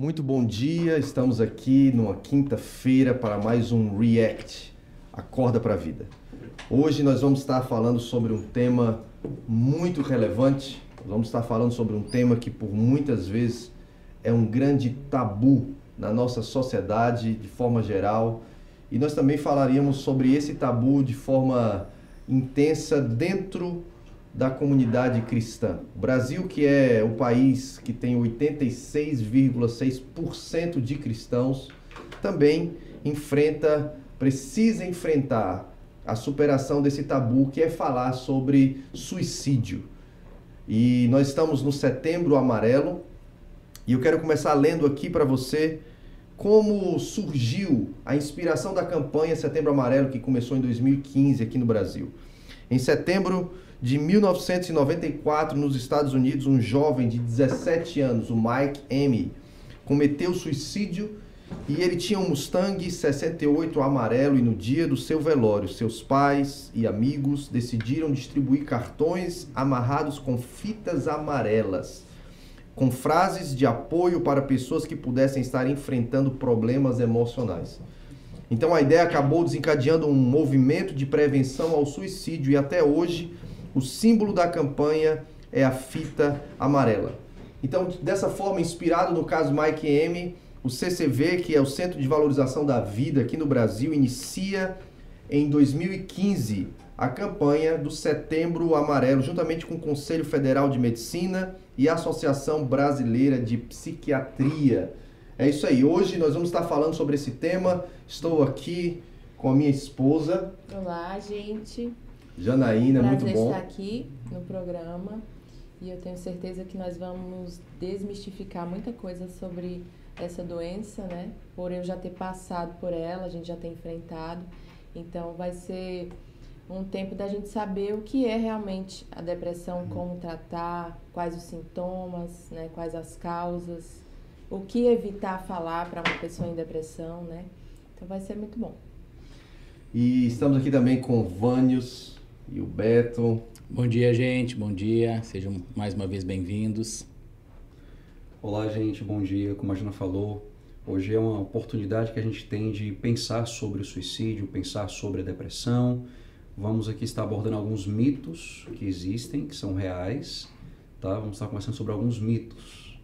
Muito bom dia, estamos aqui numa quinta-feira para mais um React, Acorda para a Vida. Hoje nós vamos estar falando sobre um tema muito relevante, vamos estar falando sobre um tema que por muitas vezes é um grande tabu na nossa sociedade de forma geral e nós também falaríamos sobre esse tabu de forma intensa dentro da comunidade cristã. O Brasil, que é o país que tem 86,6% de cristãos, também enfrenta, precisa enfrentar a superação desse tabu que é falar sobre suicídio. E nós estamos no Setembro Amarelo e eu quero começar lendo aqui para você como surgiu a inspiração da campanha Setembro Amarelo que começou em 2015 aqui no Brasil. Em setembro de 1994, nos Estados Unidos, um jovem de 17 anos, o Mike M, cometeu suicídio e ele tinha um Mustang 68 amarelo e no dia do seu velório, seus pais e amigos decidiram distribuir cartões amarrados com fitas amarelas, com frases de apoio para pessoas que pudessem estar enfrentando problemas emocionais. Então a ideia acabou desencadeando um movimento de prevenção ao suicídio e até hoje o símbolo da campanha é a fita amarela. Então, dessa forma, inspirado no caso Mike M, o CCV, que é o Centro de Valorização da Vida aqui no Brasil, inicia em 2015 a campanha do Setembro Amarelo, juntamente com o Conselho Federal de Medicina e a Associação Brasileira de Psiquiatria. É isso aí. Hoje nós vamos estar falando sobre esse tema. Estou aqui com a minha esposa. Olá, gente. Janaína, Prazer muito bom. estar aqui no programa e eu tenho certeza que nós vamos desmistificar muita coisa sobre essa doença, né? Por eu já ter passado por ela, a gente já ter enfrentado. Então vai ser um tempo da gente saber o que é realmente a depressão, como tratar, quais os sintomas, né? Quais as causas, o que evitar falar para uma pessoa em depressão, né? Então vai ser muito bom. E estamos aqui também com Vânios e o Beto. Bom dia, gente. Bom dia. Sejam mais uma vez bem-vindos. Olá, gente. Bom dia. Como a Jana falou, hoje é uma oportunidade que a gente tem de pensar sobre o suicídio, pensar sobre a depressão. Vamos aqui estar abordando alguns mitos que existem, que são reais, tá? Vamos estar conversando sobre alguns mitos.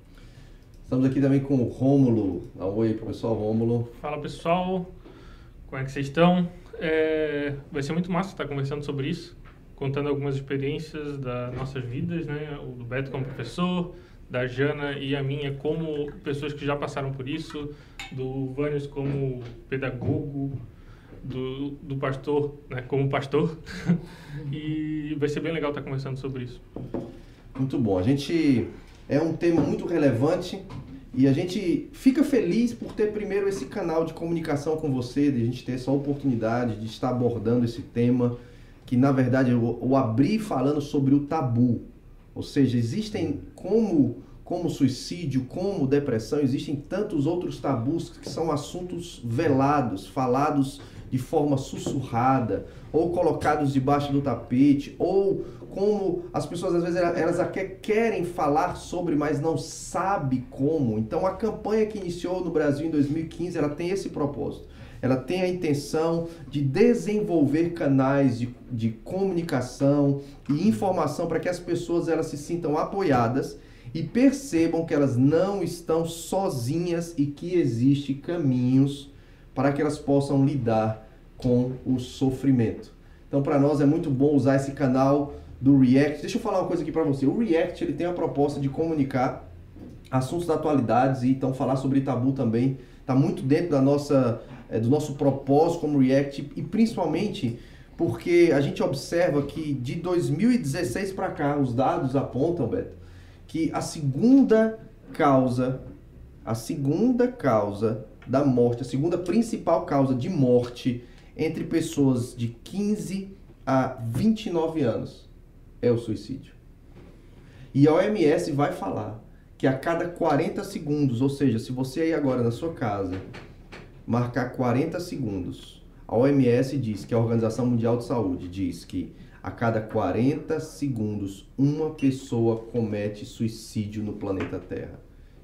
Estamos aqui também com o Rômulo. Oi, professor Rômulo. Fala pessoal, como é que vocês estão? É, vai ser muito massa estar conversando sobre isso, contando algumas experiências das nossas vidas, né? O do Beto como professor, da Jana e a minha como pessoas que já passaram por isso, do Vânios como pedagogo, do, do pastor, né? Como pastor. e vai ser bem legal estar conversando sobre isso. Muito bom. A gente é um tema muito relevante e a gente fica feliz por ter primeiro esse canal de comunicação com você, de a gente ter essa oportunidade de estar abordando esse tema, que na verdade eu, eu abri falando sobre o tabu. Ou seja, existem como como suicídio, como depressão, existem tantos outros tabus que são assuntos velados, falados de forma sussurrada, ou colocados debaixo do tapete, ou como as pessoas às vezes elas até querem falar sobre, mas não sabe como. Então a campanha que iniciou no Brasil em 2015, ela tem esse propósito. Ela tem a intenção de desenvolver canais de, de comunicação e informação para que as pessoas elas se sintam apoiadas e percebam que elas não estão sozinhas e que existem caminhos para que elas possam lidar com o sofrimento. Então, para nós é muito bom usar esse canal do React. Deixa eu falar uma coisa aqui para você. O React ele tem a proposta de comunicar assuntos da atualidade e então falar sobre tabu também está muito dentro da nossa é, do nosso propósito como React e principalmente porque a gente observa que de 2016 para cá os dados apontam, Beto, que a segunda causa, a segunda causa da morte, a segunda principal causa de morte entre pessoas de 15 a 29 anos é o suicídio. E a OMS vai falar que a cada 40 segundos, ou seja, se você aí agora na sua casa marcar 40 segundos, a OMS diz que a Organização Mundial de Saúde diz que a cada 40 segundos uma pessoa comete suicídio no planeta Terra.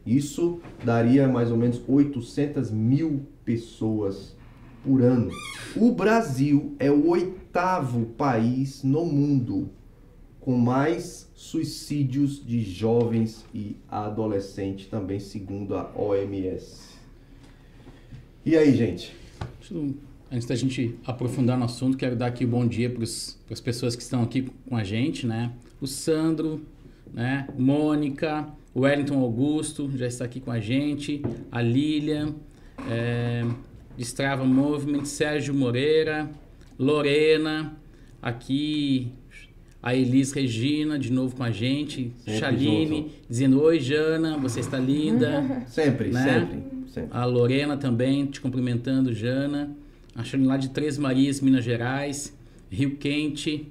Isso daria mais ou menos 800 mil pessoas por ano. O Brasil é o oitavo país no mundo com mais suicídios de jovens e adolescentes, também segundo a OMS. E aí, gente? Antes da gente aprofundar no assunto, quero dar aqui um bom dia para as pessoas que estão aqui com a gente, né? O Sandro, né? Mônica, o Wellington Augusto já está aqui com a gente, a Lilian, é, Strava Movement, Sérgio Moreira, Lorena, aqui a Elis Regina, de novo com a gente. Sempre Chaline, junto. dizendo: Oi, Jana, você está linda. sempre, né? sempre, sempre. A Lorena também, te cumprimentando, Jana. A Chaline lá de Três Marias, Minas Gerais. Rio Quente.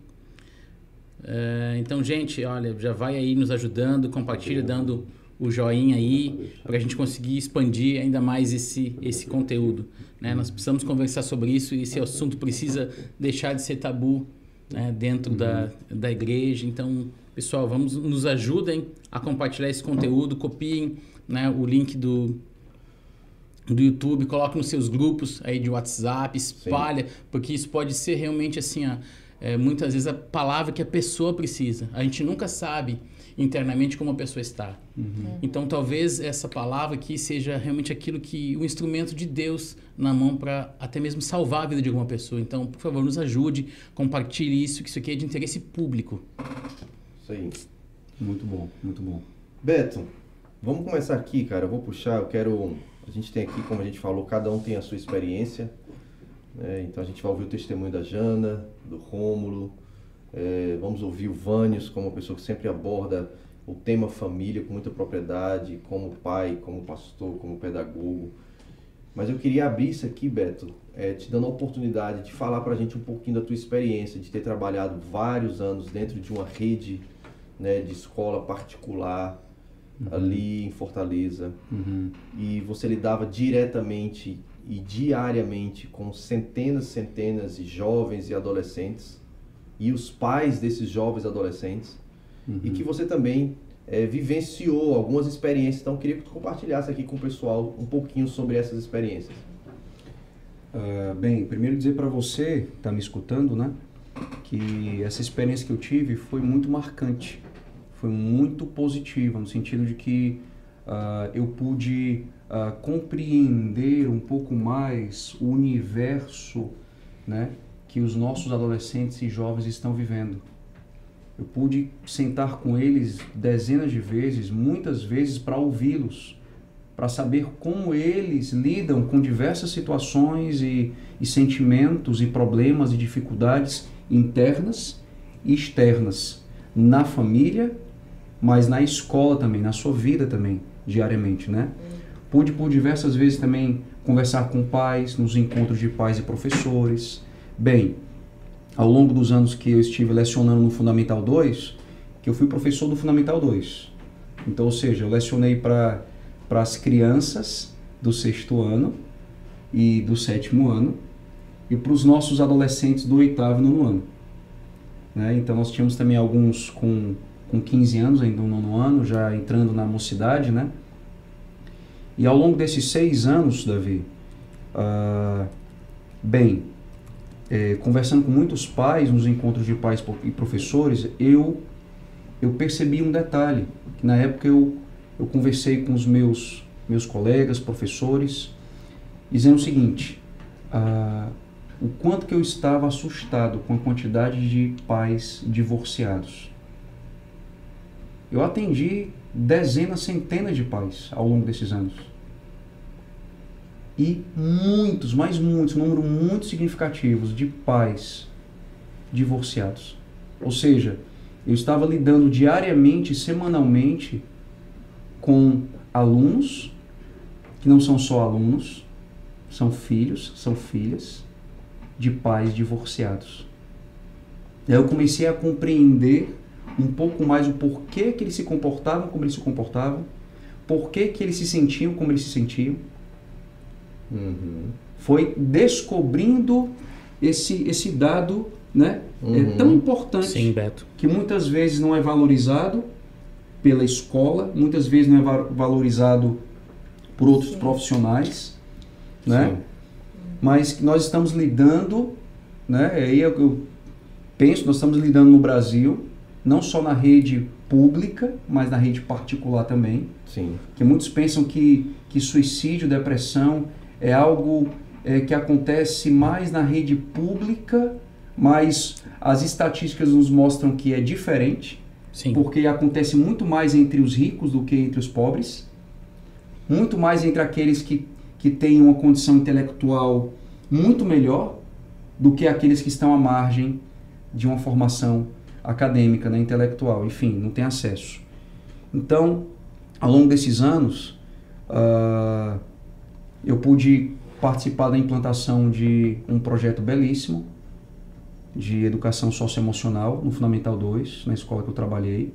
É, então, gente, olha, já vai aí nos ajudando, compartilha, dando o joinha aí, para a gente conseguir expandir ainda mais esse, esse conteúdo. Né? Nós precisamos conversar sobre isso e esse assunto precisa deixar de ser tabu né, dentro uhum. da, da igreja. Então, pessoal, vamos nos ajudem a compartilhar esse conteúdo, copiem né, o link do, do YouTube, coloque nos seus grupos aí de WhatsApp, espalha, Sim. porque isso pode ser realmente assim, ó, é, muitas vezes a palavra que a pessoa precisa. A gente nunca sabe internamente como a pessoa está. Uhum. Então, talvez essa palavra aqui seja realmente aquilo que o instrumento de Deus na mão para até mesmo salvar a vida de alguma pessoa. Então, por favor, nos ajude, compartilhe isso, que isso aqui é de interesse público. Isso aí. Muito bom, muito bom. Beto, vamos começar aqui, cara. Eu vou puxar, eu quero. A gente tem aqui, como a gente falou, cada um tem a sua experiência. Né? Então a gente vai ouvir o testemunho da Jana, do Rômulo, é, vamos ouvir o Vânios como uma pessoa que sempre aborda o tema família com muita propriedade, como pai, como pastor, como pedagogo. Mas eu queria abrir isso aqui, Beto, é, te dando a oportunidade de falar para a gente um pouquinho da tua experiência, de ter trabalhado vários anos dentro de uma rede né, de escola particular uhum. ali em Fortaleza. Uhum. E você lidava diretamente e diariamente com centenas e centenas de jovens e adolescentes e os pais desses jovens adolescentes uhum. e que você também é, vivenciou algumas experiências. Então, queria que tu compartilhasse aqui com o pessoal um pouquinho sobre essas experiências. Uh, bem, primeiro dizer para você está me escutando, né, que essa experiência que eu tive foi muito marcante, foi muito positiva no sentido de que uh, eu pude uh, compreender um pouco mais o universo, né, que os nossos adolescentes e jovens estão vivendo. Eu pude sentar com eles dezenas de vezes, muitas vezes, para ouvi-los, para saber como eles lidam com diversas situações e, e sentimentos e problemas e dificuldades internas e externas na família, mas na escola também, na sua vida também, diariamente, né? Pude por diversas vezes também conversar com pais, nos encontros de pais e professores, Bem, ao longo dos anos que eu estive lecionando no Fundamental 2, que eu fui professor do Fundamental 2. Então, ou seja, eu lecionei para as crianças do sexto ano e do sétimo ano e para os nossos adolescentes do oitavo e nono ano. Né? Então, nós tínhamos também alguns com, com 15 anos, ainda no nono ano, já entrando na mocidade, né? E ao longo desses seis anos, Davi, uh, bem, é, conversando com muitos pais nos encontros de pais e professores, eu eu percebi um detalhe. Que na época eu, eu conversei com os meus, meus colegas, professores, dizendo o seguinte, ah, o quanto que eu estava assustado com a quantidade de pais divorciados. Eu atendi dezenas, centenas de pais ao longo desses anos e muitos, mais muitos, um número muito significativo de pais divorciados. Ou seja, eu estava lidando diariamente, semanalmente, com alunos que não são só alunos, são filhos, são filhas de pais divorciados. Aí eu comecei a compreender um pouco mais o porquê que eles se comportavam como eles se comportavam, porquê que eles se sentiam como eles se sentiam, Uhum. Foi descobrindo esse, esse dado né, é uhum. é tão importante Sim, Beto. que muitas vezes não é valorizado pela escola, muitas vezes não é valorizado por outros Sim. profissionais, né? Sim. Mas nós estamos lidando, né? Aí eu, eu penso, nós estamos lidando no Brasil, não só na rede pública, mas na rede particular também. Sim. Que muitos pensam que, que suicídio, depressão é algo é, que acontece mais na rede pública, mas as estatísticas nos mostram que é diferente. Sim. Porque acontece muito mais entre os ricos do que entre os pobres. Muito mais entre aqueles que, que têm uma condição intelectual muito melhor do que aqueles que estão à margem de uma formação acadêmica, né, intelectual, enfim, não tem acesso. Então, ao longo desses anos, uh, eu pude participar da implantação de um projeto belíssimo de educação socioemocional no Fundamental 2, na escola que eu trabalhei.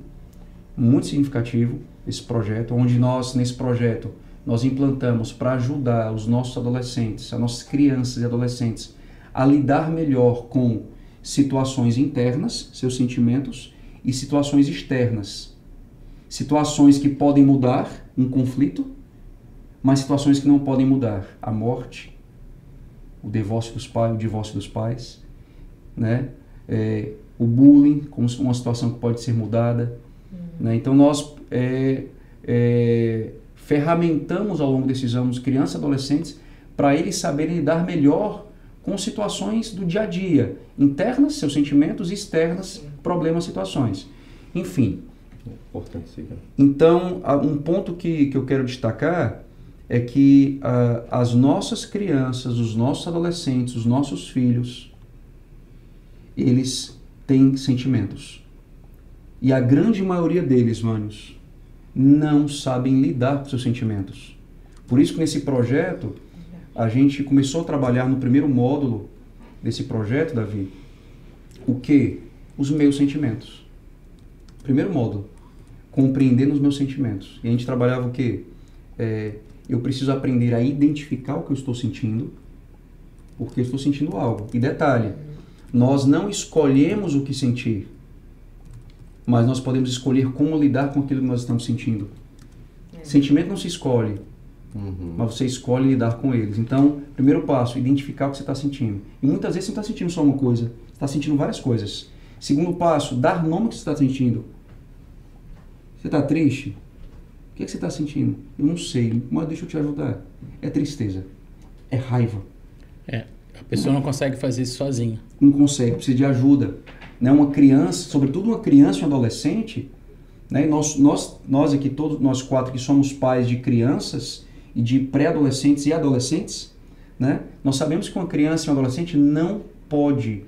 Muito significativo esse projeto, onde nós, nesse projeto, nós implantamos para ajudar os nossos adolescentes, as nossas crianças e adolescentes a lidar melhor com situações internas, seus sentimentos, e situações externas. Situações que podem mudar, um conflito, mas situações que não podem mudar, a morte, o divórcio dos pais, o divórcio dos pais, né? É, o bullying como uma situação que pode ser mudada, uhum. né? Então nós é, é, ferramentamos ao longo desses anos crianças e adolescentes para eles saberem lidar melhor com situações do dia a dia, internas, seus sentimentos, externas, problemas, situações. Enfim. Então, um ponto que, que eu quero destacar é que uh, as nossas crianças, os nossos adolescentes, os nossos filhos, eles têm sentimentos. E a grande maioria deles, manos, não sabem lidar com seus sentimentos. Por isso que nesse projeto a gente começou a trabalhar no primeiro módulo desse projeto, Davi, o que? Os meus sentimentos. Primeiro módulo, compreendendo os meus sentimentos. E a gente trabalhava o que? É, eu preciso aprender a identificar o que eu estou sentindo, porque eu estou sentindo algo. E detalhe, nós não escolhemos o que sentir, mas nós podemos escolher como lidar com aquilo que nós estamos sentindo. É. Sentimento não se escolhe, Uhum. Mas você escolhe lidar com eles. Então, primeiro passo, identificar o que você está sentindo. E muitas vezes você não está sentindo só uma coisa, você está sentindo várias coisas. Segundo passo, dar nome ao que você está sentindo. Você está triste? O que, é que você está sentindo? Eu não sei, mas deixa eu te ajudar. É tristeza, é raiva. É, a pessoa não consegue fazer isso sozinha. Não consegue, precisa de ajuda. Né? Uma criança, sobretudo uma criança e um adolescente, né? nós, nós, nós aqui, todos nós quatro que somos pais de crianças, e de pré-adolescentes e adolescentes, né? Nós sabemos que uma criança e um adolescente não pode,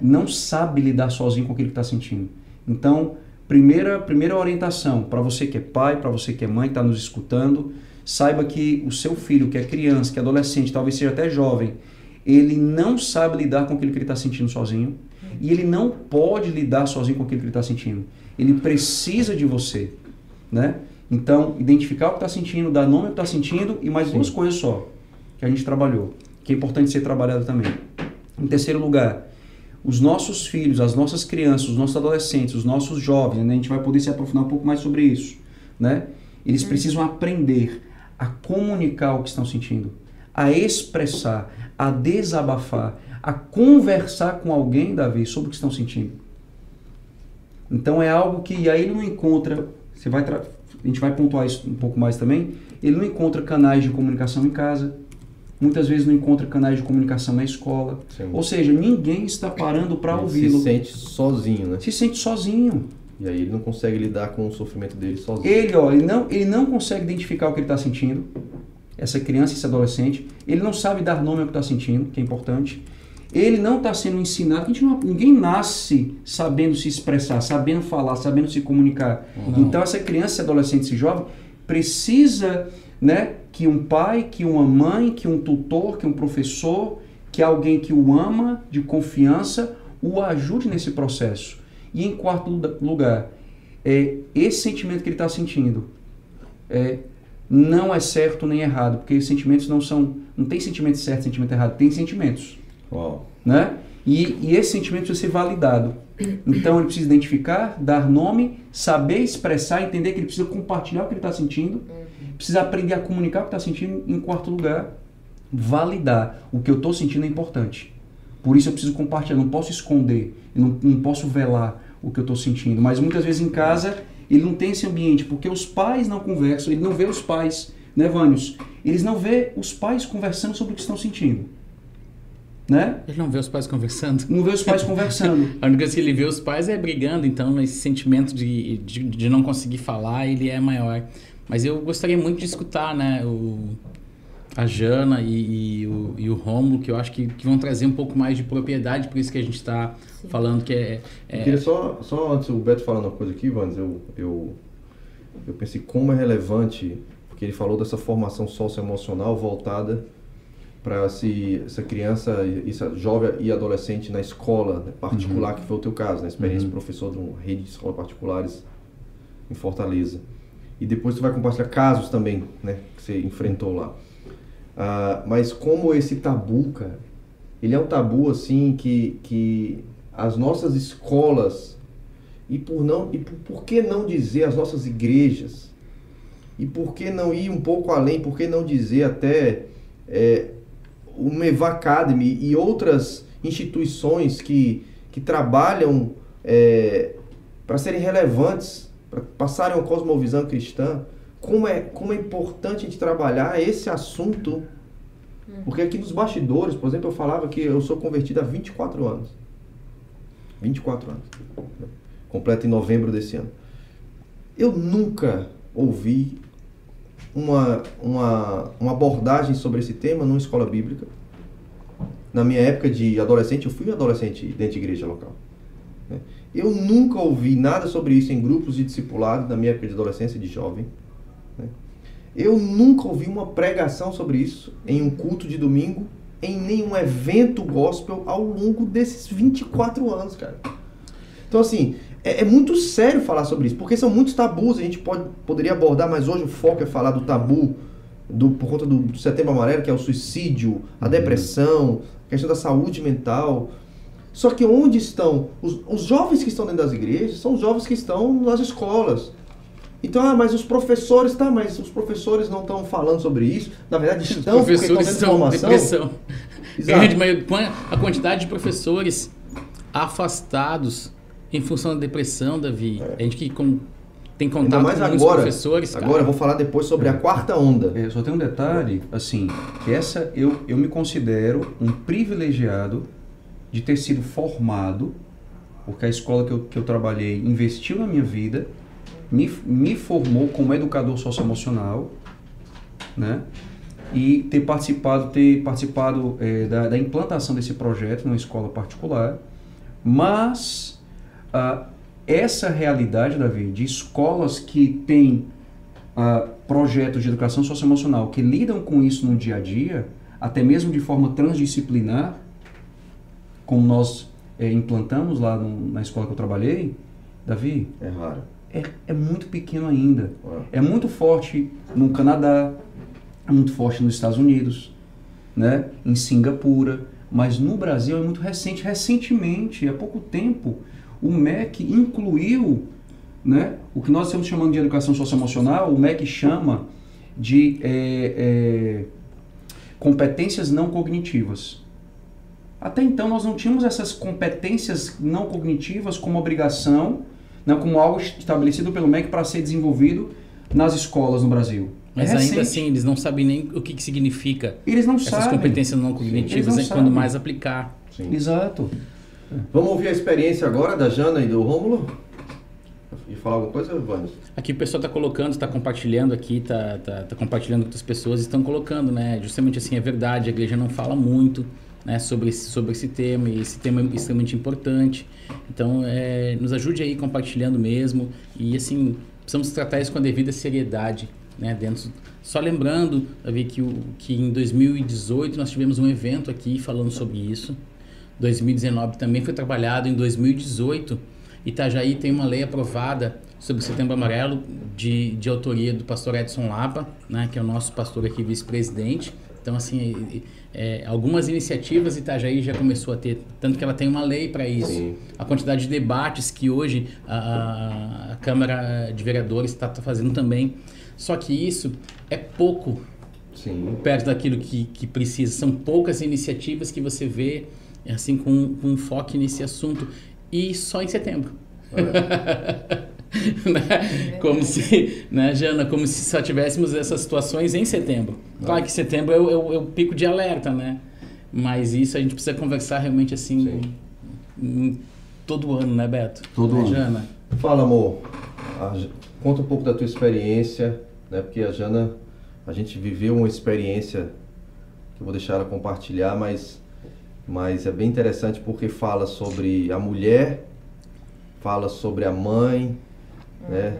não sabe lidar sozinho com aquilo que está sentindo. Então, primeira, primeira orientação para você que é pai, para você que é mãe, está nos escutando, saiba que o seu filho, que é criança, que é adolescente, talvez seja até jovem, ele não sabe lidar com aquilo que ele está sentindo sozinho e ele não pode lidar sozinho com aquilo que ele está sentindo. Ele precisa de você, né? Então, identificar o que está sentindo, dar nome ao que está sentindo e mais Sim. duas coisas só que a gente trabalhou, que é importante ser trabalhado também. Em terceiro lugar, os nossos filhos, as nossas crianças, os nossos adolescentes, os nossos jovens, né? a gente vai poder se aprofundar um pouco mais sobre isso, né? Eles uhum. precisam aprender a comunicar o que estão sentindo, a expressar, a desabafar, a conversar com alguém, Davi, sobre o que estão sentindo. Então é algo que aí ele não encontra, você vai a gente vai pontuar isso um pouco mais também, ele não encontra canais de comunicação em casa, muitas vezes não encontra canais de comunicação na escola. Sim. Ou seja, ninguém está parando para ouvi-lo. Se sente sozinho, né? Se sente sozinho. E aí ele não consegue lidar com o sofrimento dele sozinho. Ele, ó, ele não, ele não consegue identificar o que ele está sentindo. Essa criança, esse adolescente, ele não sabe dar nome ao que está sentindo, que é importante ele não está sendo ensinado. A gente não, ninguém nasce sabendo se expressar, sabendo falar, sabendo se comunicar. Não. Então essa criança, esse adolescente, esse jovem precisa, né, que um pai, que uma mãe, que um tutor, que um professor, que alguém que o ama, de confiança, o ajude nesse processo. E em quarto lugar, é, esse sentimento que ele está sentindo é, não é certo nem errado, porque sentimentos não são, não tem sentimento certo, sentimento errado, tem sentimentos. Uau. Né? E, e esse sentimento precisa ser validado. Então ele precisa identificar, dar nome, saber expressar, entender que ele precisa compartilhar o que ele está sentindo, precisa aprender a comunicar o que está sentindo. Em quarto lugar, validar o que eu estou sentindo é importante. Por isso eu preciso compartilhar, não posso esconder, eu não, não posso velar o que eu estou sentindo. Mas muitas vezes em casa ele não tem esse ambiente, porque os pais não conversam, ele não vê os pais, né, Vânios? Eles não vê os pais conversando sobre o que estão sentindo. Né? Ele não vê os pais conversando. Não vê os pais conversando. A única coisa que ele vê os pais é brigando, então esse sentimento de, de, de não conseguir falar, ele é maior. Mas eu gostaria muito de escutar, né, o, a Jana e, e, o, e o Romulo, que eu acho que, que vão trazer um pouco mais de propriedade, por isso que a gente está falando que é... é... Eu queria só, só antes, o Beto falando uma coisa aqui, Vans, eu, eu, eu pensei como é relevante, porque ele falou dessa formação socioemocional voltada para se essa criança, essa jovem e adolescente na escola né, particular, uhum. que foi o teu caso, né? Experiência uhum. professor de uma rede de escolas particulares em Fortaleza. E depois tu vai compartilhar casos também, né? Que você enfrentou lá. Ah, mas como esse tabu, cara, ele é um tabu assim que, que as nossas escolas e por não e por, por que não dizer as nossas igrejas e por que não ir um pouco além, por que não dizer até é, o Meva Academy e outras instituições que, que trabalham é, para serem relevantes, para passarem uma cosmovisão cristã, como é, como é importante a gente trabalhar esse assunto. Porque aqui nos bastidores, por exemplo, eu falava que eu sou convertido há 24 anos. 24 anos. Completo em novembro desse ano. Eu nunca ouvi uma, uma, uma abordagem sobre esse tema numa escola bíblica. Na minha época de adolescente, eu fui adolescente dentro de igreja local. Eu nunca ouvi nada sobre isso em grupos de discipulado na minha época de adolescência e de jovem. Né? Eu nunca ouvi uma pregação sobre isso em um culto de domingo, em nenhum evento gospel ao longo desses 24 anos, cara. Então, assim, é, é, muito sério falar sobre isso, porque são muitos tabus, a gente pode, poderia abordar, mas hoje o foco é falar do tabu do, por conta do, do setembro amarelo, que é o suicídio, a uhum. depressão, a questão da saúde mental. Só que onde estão? Os, os jovens que estão dentro das igrejas são os jovens que estão nas escolas. Então, ah, mas os professores, tá, mas os professores não estão falando sobre isso. Na verdade, estão, os professores estão de depressão. Grande, a quantidade de professores afastados em função da depressão, Davi. É. A gente que com, tem contato mais com agora, professores. Cara. Agora eu vou falar depois sobre a quarta onda. É, só tem um detalhe, assim, que essa eu, eu me considero um privilegiado de ter sido formado, porque a escola que eu, que eu trabalhei investiu na minha vida, me, me formou como educador socioemocional, né? E ter participado, ter participado é, da, da implantação desse projeto numa escola particular, mas ah, essa realidade, Davi, de escolas que têm ah, projetos de educação socioemocional que lidam com isso no dia a dia, até mesmo de forma transdisciplinar, como nós é, implantamos lá no, na escola que eu trabalhei, Davi, é raro. É, é muito pequeno ainda. É muito forte no Canadá, é muito forte nos Estados Unidos, né? em Singapura, mas no Brasil é muito recente. Recentemente, há pouco tempo, o MEC incluiu né, o que nós estamos chamando de educação socioemocional, o MEC chama de é, é, competências não cognitivas. Até então nós não tínhamos essas competências não cognitivas como obrigação, né, como algo estabelecido pelo MEC para ser desenvolvido nas escolas no Brasil. Mas é ainda assim, eles não sabem nem o que, que significa eles não essas sabem. competências não cognitivas, não é quando mais aplicar. Sim. Exato. Vamos ouvir a experiência agora da Jana e do Rômulo? E falar alguma coisa, Vânia? Aqui o pessoal está colocando, está compartilhando aqui, está tá, tá compartilhando com outras pessoas, estão colocando, né? Justamente assim, é verdade, a igreja não fala muito né, sobre, esse, sobre esse tema, e esse tema é extremamente importante. Então, é, nos ajude aí compartilhando mesmo, e assim, precisamos tratar isso com a devida seriedade, né? Dentro, só lembrando, Davi, que, o, que em 2018 nós tivemos um evento aqui falando sobre isso, 2019 também foi trabalhado. Em 2018, Itajaí tem uma lei aprovada sobre o Setembro Amarelo, de, de autoria do pastor Edson Lapa, né, que é o nosso pastor aqui, vice-presidente. Então, assim, é, algumas iniciativas Itajaí já começou a ter, tanto que ela tem uma lei para isso. Sim. A quantidade de debates que hoje a, a Câmara de Vereadores está tá fazendo também. Só que isso é pouco Sim. perto daquilo que, que precisa. São poucas iniciativas que você vê assim com, com foco nesse assunto. E só em setembro. É. né? Como se, né, Jana, como se só tivéssemos essas situações em setembro. Claro que setembro é o, é o, é o pico de alerta, né? Mas isso a gente precisa conversar realmente assim em, todo ano, né, Beto? Todo né, ano. Jana? Fala, amor. A, conta um pouco da tua experiência, né? Porque a Jana, a gente viveu uma experiência que eu vou deixar ela compartilhar, mas, mas é bem interessante porque fala sobre a mulher, fala sobre a mãe, né?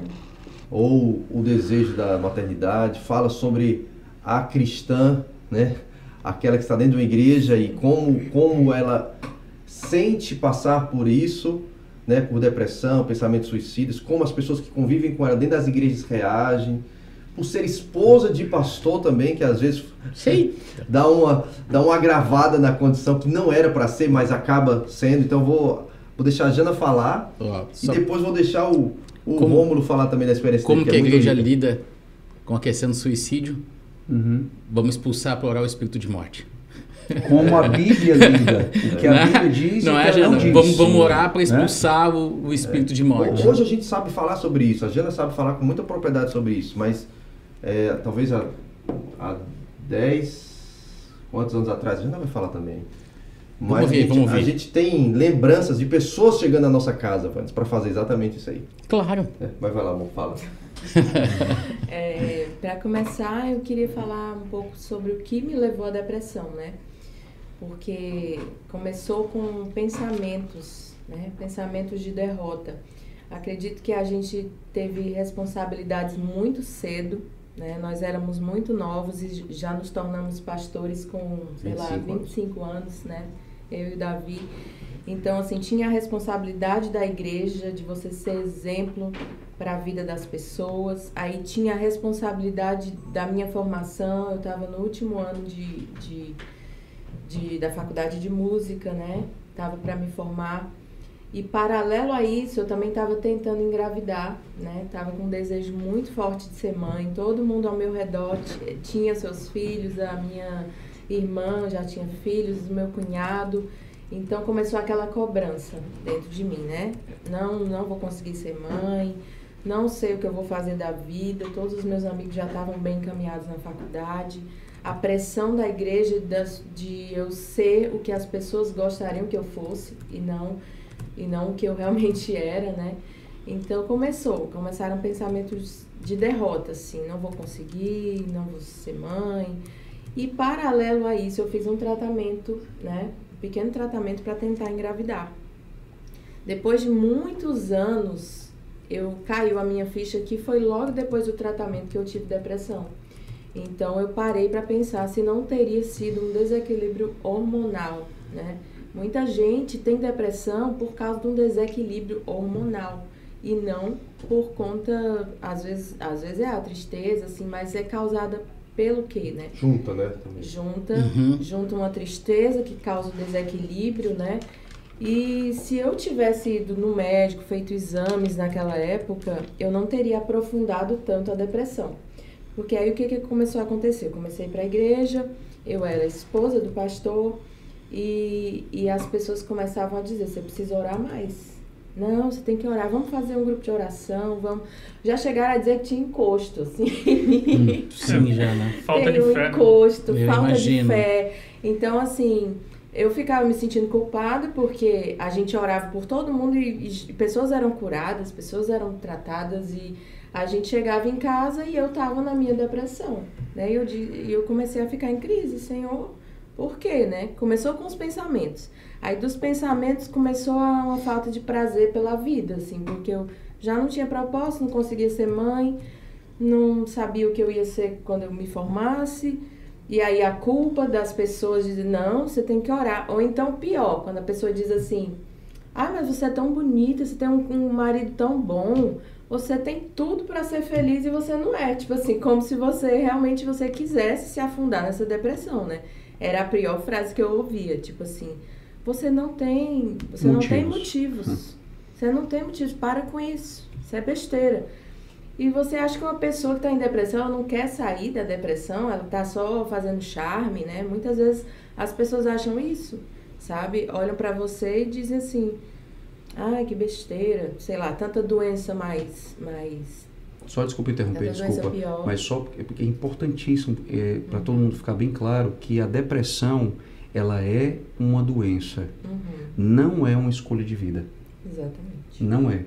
ou o desejo da maternidade, fala sobre a cristã, né? aquela que está dentro de uma igreja e como, como ela sente passar por isso, né? por depressão, pensamentos suicidas, como as pessoas que convivem com ela dentro das igrejas reagem, por ser esposa de pastor também, que às vezes dá uma, dá uma agravada na condição que não era para ser, mas acaba sendo. Então vou, vou deixar a Jana falar e depois vou deixar o, o como, Rômulo falar também da experiência Como dele, que, que é a igreja lida com a questão do suicídio? Uhum. Vamos expulsar para orar o espírito de morte. Como a Bíblia lida. O que a né? Bíblia diz não, é, não diz. Vamos, vamos orar para né? expulsar né? o, o, espírito é. de morte. Hoje a gente sabe falar sobre isso. A Jana sabe falar com muita propriedade sobre isso. Mas é, talvez há, há 10... Quantos anos atrás? A Jana vai falar também. Mas vamos ver, a, gente, vamos ver. a gente tem lembranças de pessoas chegando à nossa casa, para fazer exatamente isso aí. Claro. É, vai, vai lá, amor, fala. é, para começar, eu queria falar um pouco sobre o que me levou à depressão, né? Porque começou com pensamentos, né? Pensamentos de derrota. Acredito que a gente teve responsabilidades muito cedo, né? Nós éramos muito novos e já nos tornamos pastores com, sei lá, 25 anos, anos né? Eu e o Davi. Então, assim, tinha a responsabilidade da igreja de você ser exemplo para a vida das pessoas. Aí tinha a responsabilidade da minha formação. Eu estava no último ano de, de, de, da faculdade de música, né? Tava para me formar. E paralelo a isso, eu também estava tentando engravidar, né? Tava com um desejo muito forte de ser mãe. Todo mundo ao meu redor tinha seus filhos, a minha irmã já tinha filhos, meu cunhado. Então começou aquela cobrança dentro de mim, né? Não, não vou conseguir ser mãe, não sei o que eu vou fazer da vida. Todos os meus amigos já estavam bem encaminhados na faculdade. A pressão da igreja de eu ser o que as pessoas gostariam que eu fosse e não e não o que eu realmente era, né? Então começou, começaram pensamentos de derrota, assim, não vou conseguir, não vou ser mãe, e paralelo a isso, eu fiz um tratamento, né? Um pequeno tratamento para tentar engravidar. Depois de muitos anos, eu caiu a minha ficha que foi logo depois do tratamento que eu tive depressão. Então eu parei para pensar se não teria sido um desequilíbrio hormonal, né? Muita gente tem depressão por causa de um desequilíbrio hormonal e não por conta, às vezes, às vezes é a tristeza, assim, mas é causada pelo quê, né? Junta, né? Também. Junta, uhum. junta uma tristeza que causa um desequilíbrio, né? E se eu tivesse ido no médico, feito exames naquela época, eu não teria aprofundado tanto a depressão. Porque aí o que, que começou a acontecer? Eu comecei para a igreja, eu era esposa do pastor, e, e as pessoas começavam a dizer: você precisa orar mais não, você tem que orar, vamos fazer um grupo de oração, vamos. Já chegaram a dizer que tinha encosto, assim. Hum, sim, já, né? Falta de um fé. Né? encosto, né? falta imagino. de fé. Então, assim, eu ficava me sentindo culpada porque a gente orava por todo mundo e, e pessoas eram curadas, pessoas eram tratadas e a gente chegava em casa e eu tava na minha depressão, né? E eu, eu comecei a ficar em crise, Senhor, por quê, né? Começou com os pensamentos. Aí dos pensamentos começou a uma falta de prazer pela vida, assim, porque eu já não tinha propósito, não conseguia ser mãe, não sabia o que eu ia ser quando eu me formasse. E aí a culpa das pessoas diz, não, você tem que orar. Ou então pior, quando a pessoa diz assim, ah, mas você é tão bonita, você tem um, um marido tão bom, você tem tudo para ser feliz e você não é. Tipo assim, como se você realmente você quisesse se afundar nessa depressão, né? Era a pior frase que eu ouvia, tipo assim, você não tem, você motivos. não tem motivos. Hum. Você não tem motivos, para com isso. Isso é besteira. E você acha que uma pessoa que está em depressão, ela não quer sair da depressão, ela está só fazendo charme, né? Muitas vezes as pessoas acham isso, sabe? Olham para você e dizem assim: "Ai, que besteira", sei lá, tanta doença mais mais só desculpa interromper, desculpa, mas só porque é importantíssimo é, para uhum. todo mundo ficar bem claro que a depressão ela é uma doença, uhum. não é uma escolha de vida. Exatamente. Não é.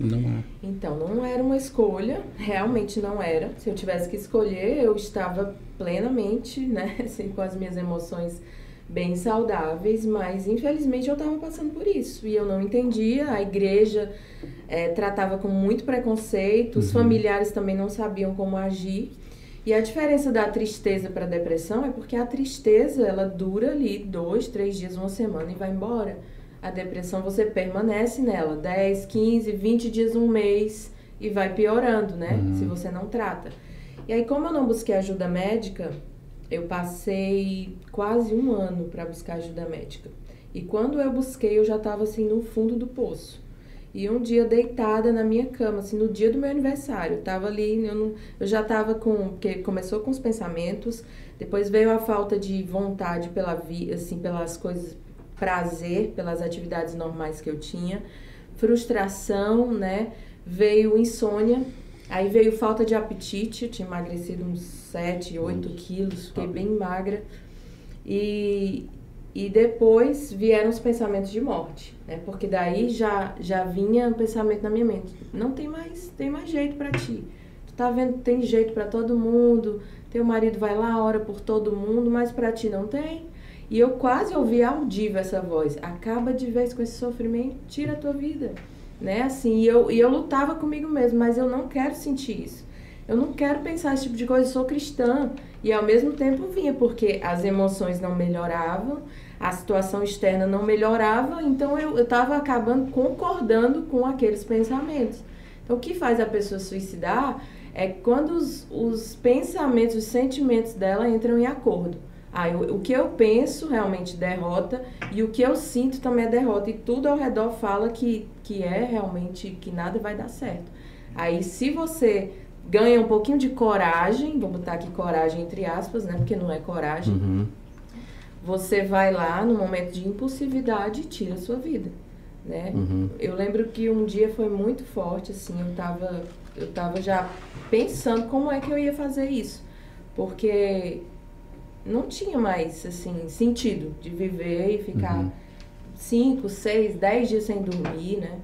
Não é. Então, não era uma escolha, realmente não era. Se eu tivesse que escolher, eu estava plenamente, né, assim, com as minhas emoções bem saudáveis, mas infelizmente eu estava passando por isso e eu não entendia. A igreja é, tratava com muito preconceito, os uhum. familiares também não sabiam como agir. E a diferença da tristeza para a depressão é porque a tristeza ela dura ali dois, três dias, uma semana e vai embora. A depressão você permanece nela 10, 15, 20 dias, um mês e vai piorando, né? Uhum. Se você não trata. E aí, como eu não busquei ajuda médica, eu passei quase um ano para buscar ajuda médica. E quando eu busquei, eu já estava assim no fundo do poço. E um dia deitada na minha cama, assim, no dia do meu aniversário, eu tava ali, eu, não, eu já tava com, porque começou com os pensamentos, depois veio a falta de vontade pela vida, assim, pelas coisas prazer pelas atividades normais que eu tinha, frustração, né? Veio insônia, aí veio falta de apetite, eu tinha emagrecido uns 7, 8 quilos, fiquei bem magra. E, e depois vieram os pensamentos de morte, né? Porque daí já já vinha um pensamento na minha mente, não tem mais, tem mais jeito para ti. Tu tá vendo tem jeito para todo mundo, teu marido vai lá, ora por todo mundo, mas para ti não tem. E eu quase ouvi audível essa voz: acaba de vez com esse sofrimento, tira a tua vida. Né? Assim, e eu, e eu lutava comigo mesmo, mas eu não quero sentir isso. Eu não quero pensar esse tipo de coisa, eu sou cristã. E ao mesmo tempo vinha, porque as emoções não melhoravam, a situação externa não melhorava, então eu estava acabando concordando com aqueles pensamentos. Então, o que faz a pessoa suicidar é quando os, os pensamentos, os sentimentos dela entram em acordo. Aí o, o que eu penso realmente derrota e o que eu sinto também é derrota. E tudo ao redor fala que, que é realmente que nada vai dar certo. Aí se você ganha um pouquinho de coragem, vou botar aqui coragem entre aspas, né? Porque não é coragem. Uhum. Você vai lá no momento de impulsividade e tira a sua vida, né? Uhum. Eu lembro que um dia foi muito forte, assim, eu tava, eu tava já pensando como é que eu ia fazer isso. Porque não tinha mais, assim, sentido de viver e ficar uhum. cinco, seis, dez dias sem dormir, né?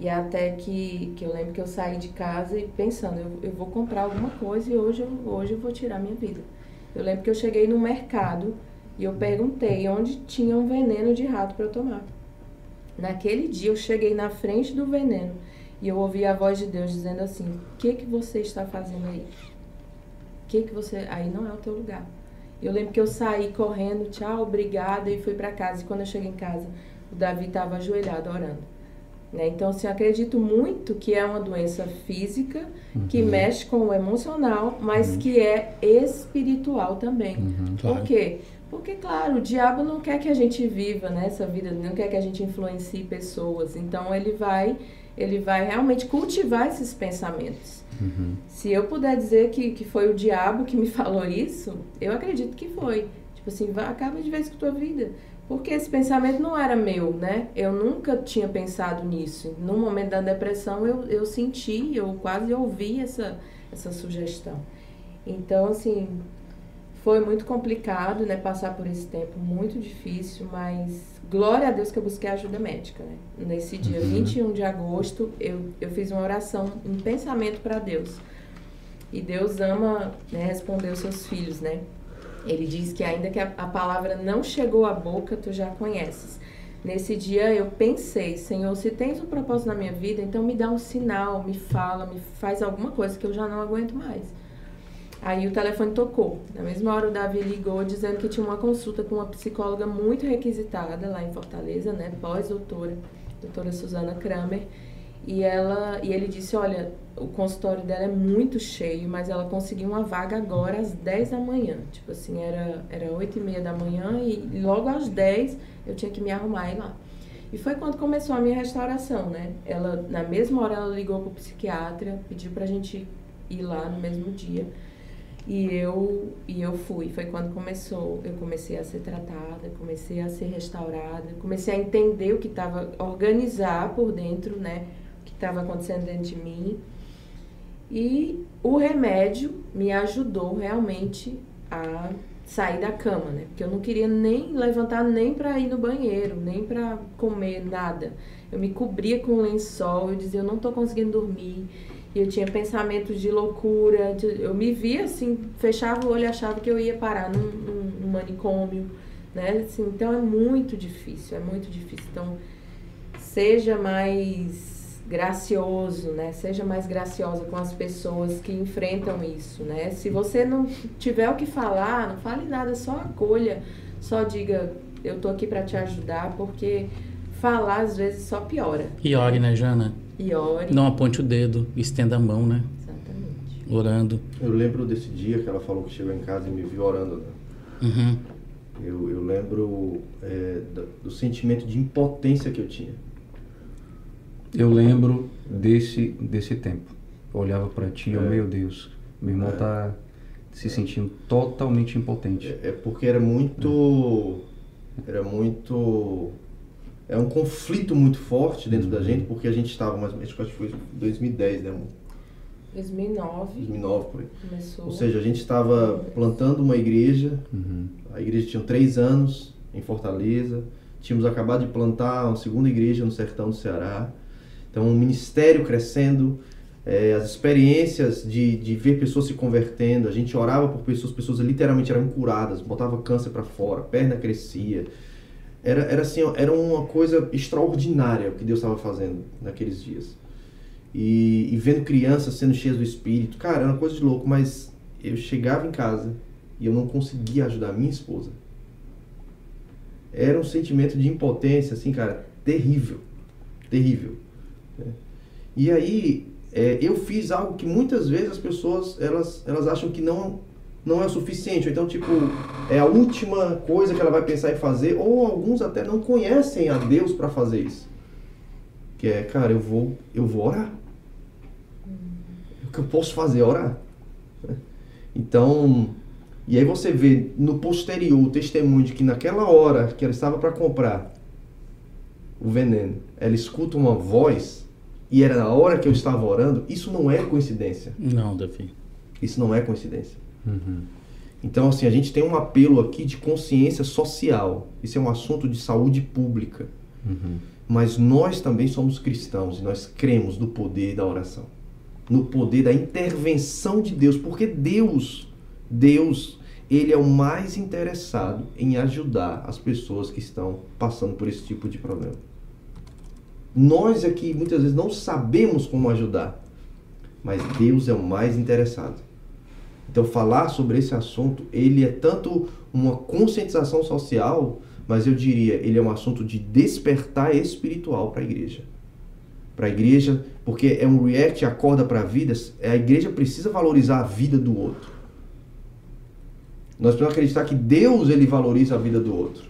E até que, que eu lembro que eu saí de casa e pensando, eu, eu vou comprar alguma coisa e hoje eu, hoje eu vou tirar minha vida. Eu lembro que eu cheguei no mercado e eu perguntei onde tinha um veneno de rato para eu tomar. Naquele dia eu cheguei na frente do veneno e eu ouvi a voz de Deus dizendo assim: "O que que você está fazendo aí? O que que você aí não é o teu lugar?" Eu lembro que eu saí correndo, tchau, obrigada, e fui para casa. E quando eu cheguei em casa, o Davi estava ajoelhado orando. Né? Então, assim, eu acredito muito que é uma doença física, uhum. que mexe com o emocional, mas uhum. que é espiritual também. Uhum, claro. Por quê? Porque, claro, o diabo não quer que a gente viva nessa né, vida, não quer que a gente influencie pessoas. Então, ele vai, ele vai realmente cultivar esses pensamentos. Uhum. Se eu puder dizer que, que foi o diabo que me falou isso, eu acredito que foi. Tipo assim, vai, acaba de vez com a tua vida. Porque esse pensamento não era meu, né? Eu nunca tinha pensado nisso. No momento da depressão, eu, eu senti, eu quase ouvi essa, essa sugestão. Então, assim, foi muito complicado, né? Passar por esse tempo, muito difícil, mas glória a Deus que eu busquei ajuda médica, né? Nesse dia uhum. 21 de agosto, eu, eu fiz uma oração em pensamento para Deus. E Deus ama né, responder os seus filhos, né? Ele diz que ainda que a, a palavra não chegou à boca, tu já conheces. Nesse dia eu pensei, Senhor, se tens um propósito na minha vida, então me dá um sinal, me fala, me faz alguma coisa que eu já não aguento mais. Aí o telefone tocou. Na mesma hora o Davi ligou dizendo que tinha uma consulta com uma psicóloga muito requisitada lá em Fortaleza, né? Pós-doutora, doutora Suzana Kramer. E ela e ele disse, olha, o consultório dela é muito cheio, mas ela conseguiu uma vaga agora às 10 da manhã. Tipo assim, era, era 8 e meia da manhã e logo às 10 eu tinha que me arrumar e ir lá. E foi quando começou a minha restauração, né? Ela, na mesma hora, ela ligou pro psiquiatra, pediu pra gente ir lá no mesmo dia. E eu, e eu fui. Foi quando começou. Eu comecei a ser tratada, comecei a ser restaurada, comecei a entender o que estava, organizar por dentro, né? O que estava acontecendo dentro de mim. E o remédio me ajudou realmente a sair da cama, né? Porque eu não queria nem levantar nem para ir no banheiro, nem para comer nada. Eu me cobria com lençol, eu dizia eu não tô conseguindo dormir. Eu tinha pensamentos de loucura, eu me via assim, fechava o olho e achava que eu ia parar num, num, num manicômio, né? Assim, então é muito difícil, é muito difícil. Então seja mais gracioso, né? Seja mais graciosa com as pessoas que enfrentam isso, né? Se você não tiver o que falar, não fale nada, só acolha, só diga eu tô aqui para te ajudar, porque falar às vezes só piora. E ore, né, Jana? E ore. Não aponte o dedo, estenda a mão, né? Exatamente. Orando. Eu lembro desse dia que ela falou que chegou em casa e me viu orando. Né? Uhum. Eu, eu lembro é, do, do sentimento de impotência que eu tinha. Eu lembro desse, desse tempo. Eu olhava para ti, oh, É. meu Deus, meu irmão É. tá se sentindo totalmente impotente. É, é porque era muito. Era muito. É um conflito muito forte dentro da gente, porque a gente estava mais acho que foi 2010, né? amor? 2009 2009 por aí. começou. Ou seja, a gente estava plantando uma igreja, Uhum. a igreja tinha três anos em Fortaleza, tínhamos acabado de plantar uma segunda igreja no sertão do Ceará, então um ministério crescendo, eh, as experiências de, de ver pessoas se convertendo, a gente orava por pessoas, pessoas literalmente eram curadas, botava câncer para fora, perna crescia, era, era assim, era uma coisa extraordinária o que Deus estava fazendo naqueles dias. E, e vendo crianças sendo cheias do Espírito, cara, era uma coisa de louco, mas eu chegava em casa e eu não conseguia ajudar minha esposa. Era um sentimento de impotência, assim, cara, terrível. Terrível. né? E aí, é, eu fiz algo que muitas vezes as pessoas, elas, elas acham que não, não é o suficiente. Ou então, tipo, é a última coisa que ela vai pensar em fazer. Ou alguns até não conhecem a Deus para fazer isso. Que é, cara, eu vou, eu vou orar. O que eu posso fazer é orar. Então, e aí você vê no posterior o testemunho de que naquela hora que ela estava para comprar o veneno, ela escuta uma voz e era na hora que eu estava orando, isso não é coincidência. Não, Davi. Isso não é coincidência. Uhum. Então, assim, a gente tem um apelo aqui de consciência social. Isso é um assunto de saúde pública. Uhum. Mas nós também somos cristãos e nós cremos no poder da oração, no poder da intervenção de Deus, porque Deus, Deus, ele é o mais interessado em ajudar as pessoas que estão passando por esse tipo de problema. Nós aqui muitas vezes não sabemos como ajudar, mas Deus é o mais interessado. Então falar sobre esse assunto, ele é tanto uma conscientização social, mas eu diria, ele é um assunto de despertar espiritual para a igreja. Para a igreja, porque é um react, acorda para a vida, a igreja precisa valorizar a vida do outro. Nós precisamos acreditar que Deus ele valoriza a vida do outro.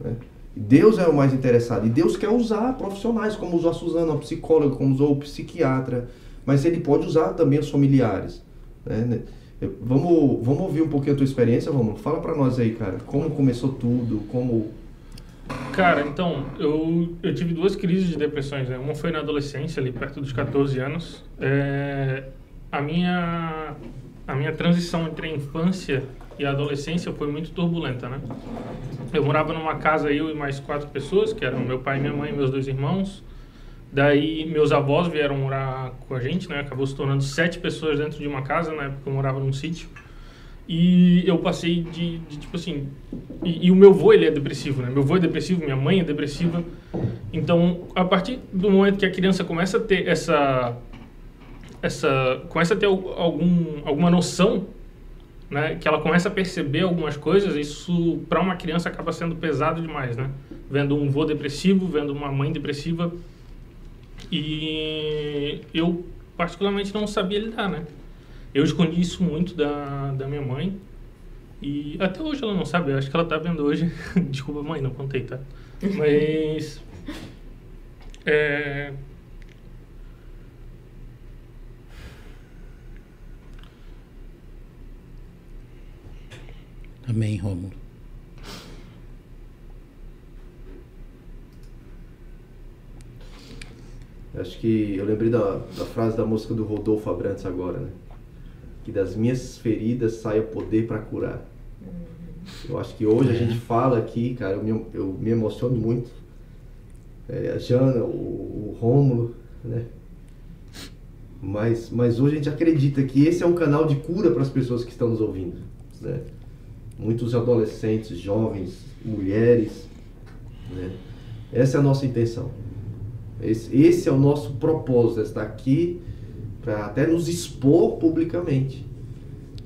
né? Deus é o mais interessado. E Deus quer usar profissionais, como usou a Suzana, a psicóloga, como usou o psiquiatra. Mas ele pode usar também os familiares. né? Vamos, vamos ouvir um pouquinho a tua experiência, vamos. Fala pra nós aí, cara. Como começou tudo, como... Cara, então, eu, eu tive duas crises de depressões, né? Uma foi na adolescência, ali perto dos 14 anos. É, a, minha, a minha transição entre a infância e a adolescência foi muito turbulenta, né? Eu morava numa casa, eu e mais quatro pessoas, que eram meu pai, minha mãe e meus dois irmãos. Daí, meus avós vieram morar com a gente, né? Acabou se tornando sete pessoas dentro de uma casa, na época eu morava num sítio. E eu passei de, de, tipo assim. E, e o meu avô, ele é depressivo, né? Meu avô é depressivo, minha mãe é depressiva. Então, a partir do momento que a criança começa a ter essa. essa começa a ter al- algum, alguma noção, né? Que ela começa a perceber algumas coisas, isso para uma criança acaba sendo pesado demais, né? Vendo um avô depressivo, vendo uma mãe depressiva. E eu particularmente não sabia lidar, né? Eu escondi isso muito da, da minha mãe. E até hoje ela não sabe, eu acho que ela tá vendo hoje. Desculpa, mãe, não contei, tá? Mas. É, Amém, Rômulo. Acho que eu lembrei da, da frase da música do Rodolfo Abrantes agora, né? Que das minhas feridas saia poder para curar. Eu acho que hoje a gente fala aqui, cara, eu me, eu me emociono muito. É, a Jana, o, o Rômulo, né? Mas, mas hoje a gente acredita que esse é um canal de cura para as pessoas que estão nos ouvindo. Né? Muitos adolescentes, jovens, mulheres. Né? Essa é a nossa intenção. Esse, esse é o nosso propósito, é estar aqui para até nos expor publicamente.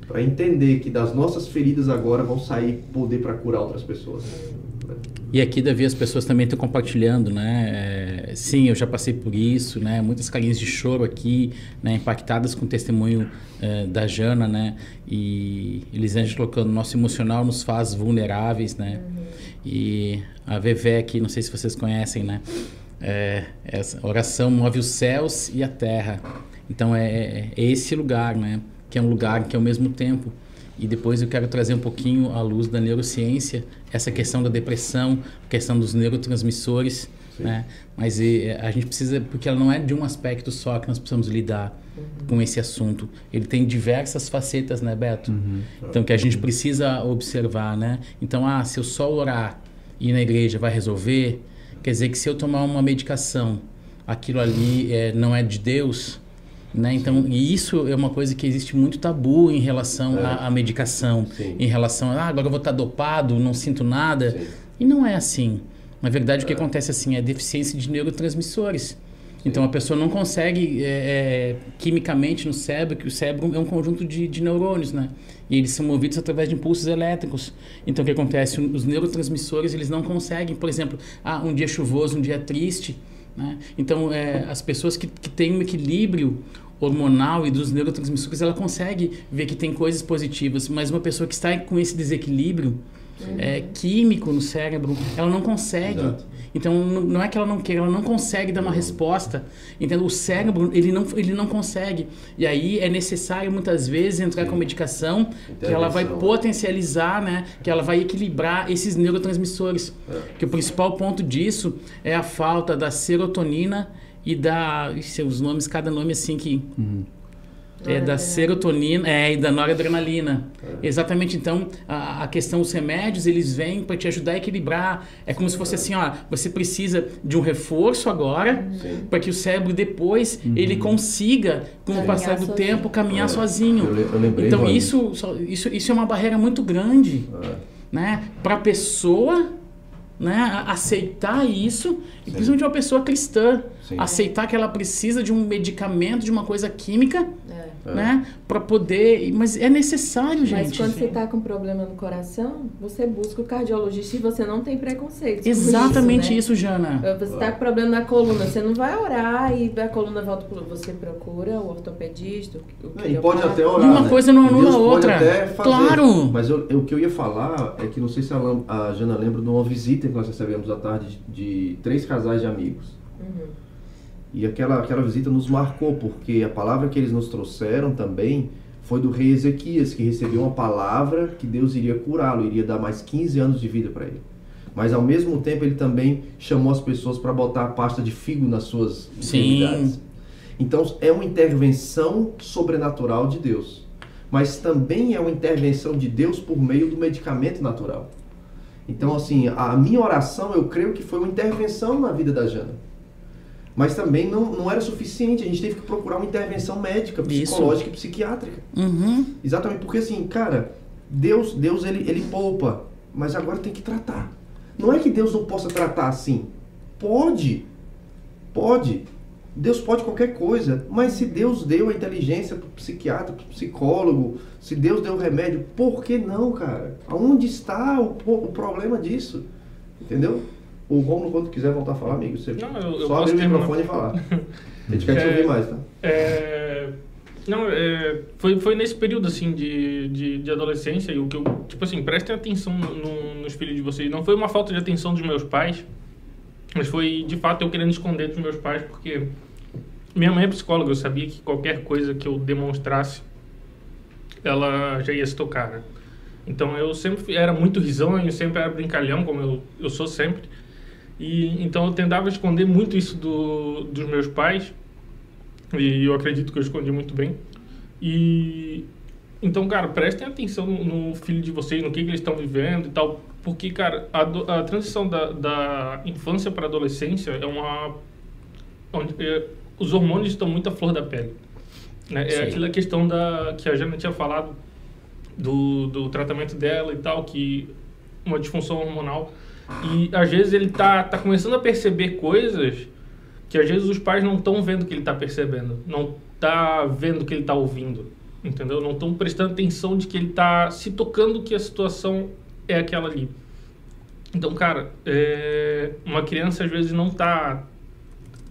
Para entender que das nossas feridas agora vão sair poder para curar outras pessoas. E aqui, Davi, as pessoas também estão compartilhando, né? É, sim, eu já passei por isso, né? Muitas carinhas de choro aqui, né? Impactadas com o testemunho é, da Jana, né? E Elisângela colocando, nosso emocional nos faz vulneráveis, né? Uhum. E a Vevé aqui, não sei se vocês conhecem, né? É, essa oração move os céus e a terra. Então, é, é, é esse lugar, né? Que é um lugar que, ao mesmo tempo, e depois eu quero trazer um pouquinho à luz da neurociência, essa questão da depressão, questão dos neurotransmissores, Sim. né? Mas e, a gente precisa, porque ela não é de um aspecto só que nós precisamos lidar uhum. com esse assunto. Ele tem diversas facetas, né, Beto? Uhum. Então que a gente precisa observar, né? Então, ah, se eu só orar e ir na igreja vai resolver, quer dizer que se eu tomar uma medicação, aquilo ali é, não é de Deus, né? Então, e isso é uma coisa que existe muito tabu em relação é. à, à, medicação, Sim. em relação a ah, agora eu vou estar dopado, não sinto nada. Sim. E não é assim. Na verdade, é. o que é. acontece assim é deficiência de neurotransmissores. Então a pessoa não consegue é, é, quimicamente no cérebro, que o cérebro é um conjunto de, de, neurônios, né? E eles são movidos através de impulsos elétricos. Então o que acontece? Os neurotransmissores eles não conseguem, por exemplo, ah, um dia chuvoso, um dia triste. Né? Então é, as pessoas que, que têm um equilíbrio hormonal e dos neurotransmissores, ela consegue ver que tem coisas positivas, mas uma pessoa que está com esse desequilíbrio é, químico no cérebro, ela não consegue. Exato. Então não é que ela não queira, ela não consegue dar uma resposta. Então o cérebro ele não ele não consegue. E aí é necessário muitas vezes entrar com medicação que ela vai potencializar, né? Que ela vai equilibrar esses neurotransmissores. É. Que o principal ponto disso é a falta da serotonina e da. os nomes, cada nome assim que. Uhum. É da serotonina é, e da noradrenalina. É. Exatamente. Então, a, a, questão dos remédios, eles vêm para te ajudar a equilibrar. É como se fosse assim, ó, você precisa de um reforço agora, para que o cérebro depois uhum. ele consiga, com o passar do sozinho. tempo, caminhar é. sozinho. Eu, eu lembrei, então, isso, isso, isso é uma barreira muito grande, é. né? Para a pessoa né, aceitar isso, e principalmente uma pessoa cristã, Sim. aceitar que ela precisa de um medicamento, de uma coisa química, é. Né, para poder, mas é necessário, gente. Mas quando você está com problema no coração, você busca o cardiologista e você não tem preconceito. Exatamente isso, né? isso, Jana. Você está com problema na coluna, você não vai orar e a coluna volta pro você procura o ortopedista, o é, e pode até orar, e uma né? coisa não anula a outra. Claro. Mas eu, eu, o que eu ia falar é que não sei se a, a Jana lembra de uma visita que nós recebemos à tarde de, de três casais de amigos. Uhum. E aquela, aquela visita nos marcou, porque a palavra que eles nos trouxeram também foi do rei Ezequias, que recebeu uma palavra que Deus iria curá-lo, iria dar mais 15 anos de vida para ele. Mas ao mesmo tempo ele também chamou as pessoas para botar a pasta de figo nas suas enfermidades. Então é uma intervenção sobrenatural de Deus. Mas também é uma intervenção de Deus por meio do medicamento natural. Então, assim, a minha oração, eu creio que foi uma intervenção na vida da Jana. Mas também não, não era suficiente, a gente teve que procurar uma intervenção médica, psicológica Isso. e psiquiátrica. Uhum. Exatamente, porque assim, cara, Deus, Deus ele, ele poupa, mas agora tem que tratar. Não é que Deus não possa tratar assim. Pode, pode. Deus pode qualquer coisa, mas se Deus deu a inteligência para o psiquiatra, para o psicólogo, se Deus deu o remédio, por que não, cara? Aonde está o, o problema disso? Entendeu? O Romulo, quando quiser voltar a falar, amigo, você Não, eu- eu só abrir o microfone e falar. A gente quer te É, ouvir mais, tá? É, não, é, foi, foi nesse período, assim, de, de, de adolescência, e o que eu, tipo assim, prestem atenção no- no- nos filhos de vocês. Não foi uma falta de atenção dos meus pais, mas foi, de fato, eu querendo esconder dos meus pais, porque minha mãe é psicóloga, eu sabia que qualquer coisa que eu demonstrasse, ela já ia se tocar, né? Então eu sempre era muito risonho, sempre era brincalhão, como eu, eu sou sempre. E então eu tentava esconder muito isso do, dos meus pais, e eu acredito que eu escondi muito bem. E então, cara, prestem atenção no, no filho de vocês, no que, que eles estão vivendo e tal, porque, cara, a, do- a transição da, da infância para adolescência é uma onde é, os hormônios estão muito à flor da pele. Né? É Sim. aquela questão da que a Jana tinha falado do, do tratamento dela e tal, que uma disfunção hormonal. E às vezes ele tá, tá começando a perceber coisas que às vezes os pais não estão vendo que ele está percebendo, não tá vendo que ele está ouvindo, entendeu? Não estão prestando atenção de que ele está se tocando que a situação é aquela ali. Então, cara, é, uma criança às vezes não está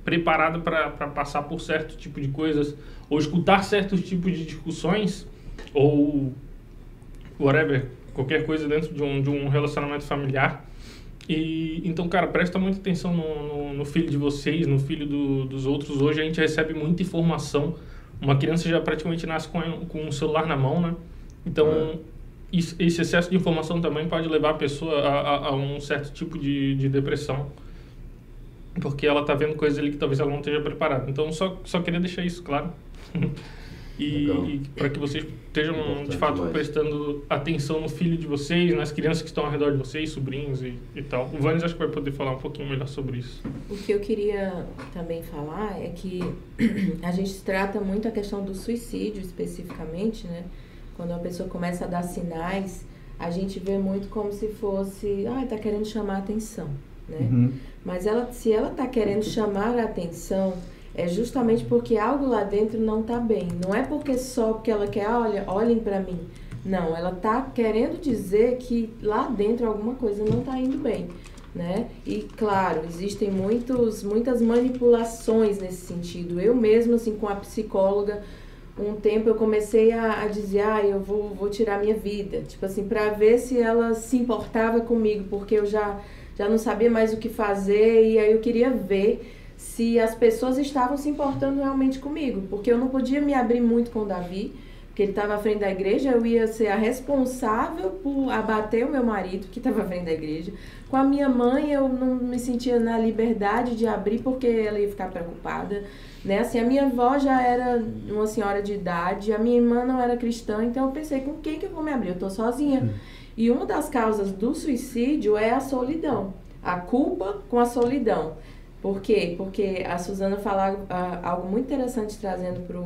preparada para passar por certo tipo de coisas ou escutar certos tipos de discussões ou whatever, qualquer coisa dentro de um, de um relacionamento familiar. E então, cara, presta muita atenção no, no, no filho de vocês, no filho do, dos outros. Hoje a gente recebe muita informação. Uma criança já praticamente nasce com, com um celular na mão, né? Então, isso- esse excesso de informação também pode levar a pessoa a, a, a um certo tipo de, de depressão. Porque ela tá vendo coisas ali que talvez ela não esteja preparada. Então, só, só queria deixar isso claro. e e para que vocês estejam, de Importante fato, demais. prestando atenção no filho de vocês, nas crianças que estão ao redor de vocês, sobrinhos e, e tal. O Vanes acho que vai poder falar um pouquinho melhor sobre isso. O que eu queria também falar é que a gente trata muito a questão do suicídio especificamente, né? Quando a pessoa começa a dar sinais, a gente vê muito como se fosse, ah, tá querendo chamar a atenção, né? Uhum. Mas ela, se ela tá querendo chamar a atenção, é justamente porque algo lá dentro não tá bem. Não é porque só porque ela quer, olha, olhem para mim. Não, ela tá querendo dizer que lá dentro alguma coisa não tá indo bem, né? E claro, existem muitos, muitas manipulações nesse sentido. Eu mesma, assim, com a psicóloga, um tempo eu comecei a, a dizer, ah, eu vou, vou tirar minha vida. Tipo assim, pra ver se ela se importava comigo, porque eu já, já não sabia mais o que fazer e aí eu queria ver se as pessoas estavam se importando realmente comigo, porque eu não podia me abrir muito com o Davi, porque ele estava à frente da igreja, eu ia ser a responsável por abater o meu marido, que estava à frente da igreja. Com a minha mãe, eu não me sentia na liberdade de abrir, porque ela ia ficar preocupada. Né? Assim, a minha avó já era uma senhora de idade, a minha irmã não era cristã, então eu pensei, com quem que eu vou me abrir? Eu tô sozinha. E uma das causas do suicídio é a solidão. A culpa com a solidão. Por quê? Porque a Suzana fala algo muito interessante trazendo para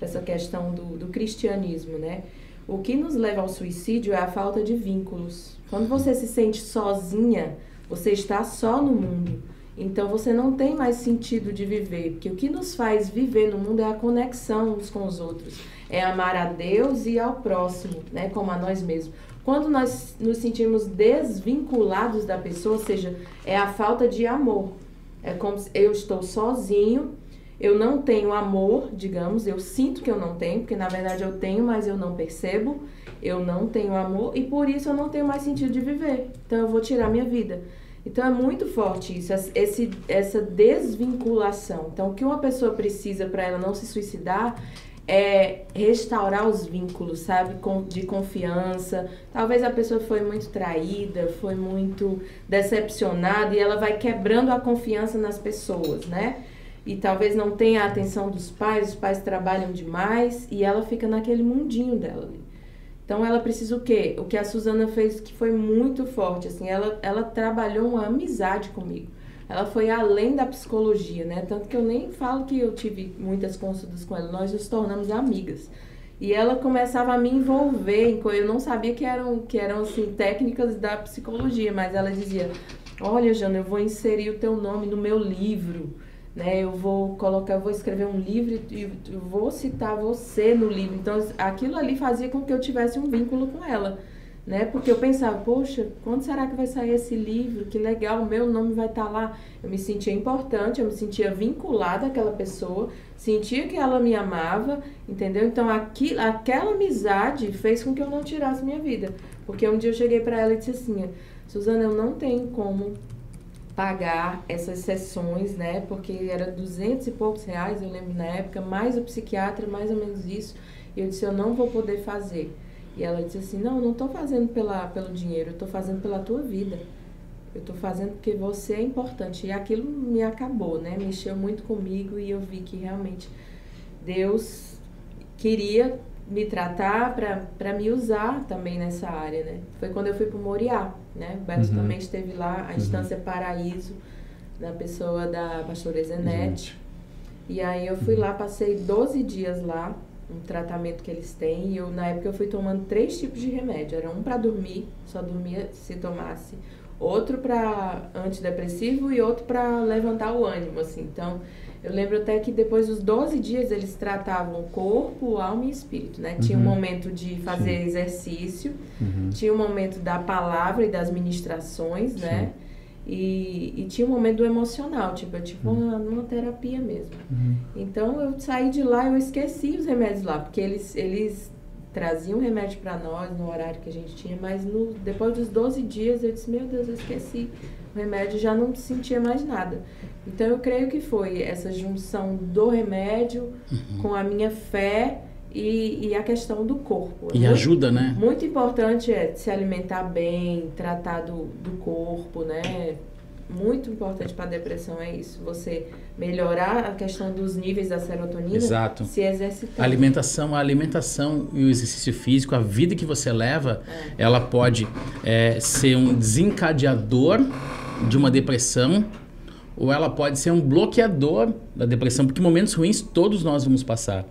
essa questão do, do cristianismo, né? O que nos leva ao suicídio é a falta de vínculos. Quando você se sente sozinha, você está só no mundo. Então você não tem mais sentido de viver, porque o que nos faz viver no mundo é a conexão uns com os outros, é amar a Deus e ao próximo, né, como a nós mesmos. Quando nós nos sentimos desvinculados da pessoa, ou seja, é a falta de amor. É como se eu estou sozinho, eu não tenho amor, digamos, eu sinto que eu não tenho, porque na verdade eu tenho, mas eu não percebo. Eu não tenho amor e por isso eu não tenho mais sentido de viver. Então eu vou tirar minha vida. Então é muito forte isso, esse, essa desvinculação. Então o que uma pessoa precisa para ela não se suicidar é restaurar os vínculos, sabe? De confiança. Talvez a pessoa foi muito traída, foi muito decepcionada e ela vai quebrando a confiança nas pessoas, né? E talvez não tenha a atenção dos pais, os pais trabalham demais e ela fica naquele mundinho dela ali. Então ela precisa o quê? O que a Suzana fez que foi muito forte, assim, ela, ela trabalhou uma amizade comigo. Ela foi além da psicologia, né? Tanto que eu nem falo que eu tive muitas consultas com ela, nós nos tornamos amigas. E ela começava a me envolver em coisas, eu não sabia que eram, que eram assim, técnicas da psicologia, mas ela dizia: Olha, Jana, eu vou inserir o teu nome no meu livro né? Eu vou colocar, vou escrever um livro e vou citar você no livro. Então, aquilo ali fazia com que eu tivesse um vínculo com ela, né? Porque eu pensava, poxa, quando será que vai sair esse livro? Que legal, o meu nome vai estar tá lá. Eu me sentia importante, eu me sentia vinculada àquela pessoa, sentia que ela me amava, entendeu? Então aqui, aquela amizade fez com que eu não tirasse minha vida. Porque um dia eu cheguei para ela e disse assim: Suzana, eu não tenho como pagar essas sessões, né? Porque era duzentos e poucos reais, eu lembro na época, mais o psiquiatra, mais ou menos isso. E eu disse: eu não vou poder fazer. E ela disse assim: Não, não estou fazendo pela, pelo dinheiro, estou fazendo pela tua vida. Eu estou fazendo porque você é importante. E aquilo me acabou, né? Mexeu muito comigo e eu vi que realmente Deus queria me tratar para me usar também nessa área, né? Foi quando eu fui para o Moriá, né? O Beto uhum. também esteve lá, a uhum. Instância Paraíso, na pessoa da pastora Zenete. Uhum. E aí eu fui lá, passei 12 dias lá, um tratamento que eles têm. E eu, na época, eu fui tomando três tipos de remédio. Era um para dormir, só dormia se tomasse. Outro para antidepressivo e outro para levantar o ânimo, assim. Então, eu lembro até que depois dos 12 dias eles tratavam corpo, alma e espírito, né? Uhum. Tinha um uhum. momento de fazer Sim. exercício, uhum. tinha um momento da palavra e das ministrações, né? Sim. né? E, e, tinha um momento emocional, tipo, tipo uhum. uma, uma terapia mesmo. Uhum. Então eu saí de lá eu esqueci os remédios lá, porque eles, eles traziam remédio para nós no horário que a gente tinha, mas no, depois dos 12 dias eu disse, meu Deus, eu esqueci o remédio, já não sentia mais nada. Então eu creio que foi essa junção do remédio uhum. com a minha fé e, e a questão do corpo. E ajuda, né? Muito importante é se alimentar bem, tratar do, do corpo, né? Muito importante para a depressão é isso. Você melhorar a questão dos níveis da serotonina, Exato. se exercitar. A alimentação, a alimentação e o exercício físico, a vida que você leva, é. ela pode é, ser um desencadeador de uma depressão ou ela pode ser um bloqueador da depressão, porque momentos ruins todos nós vamos passar.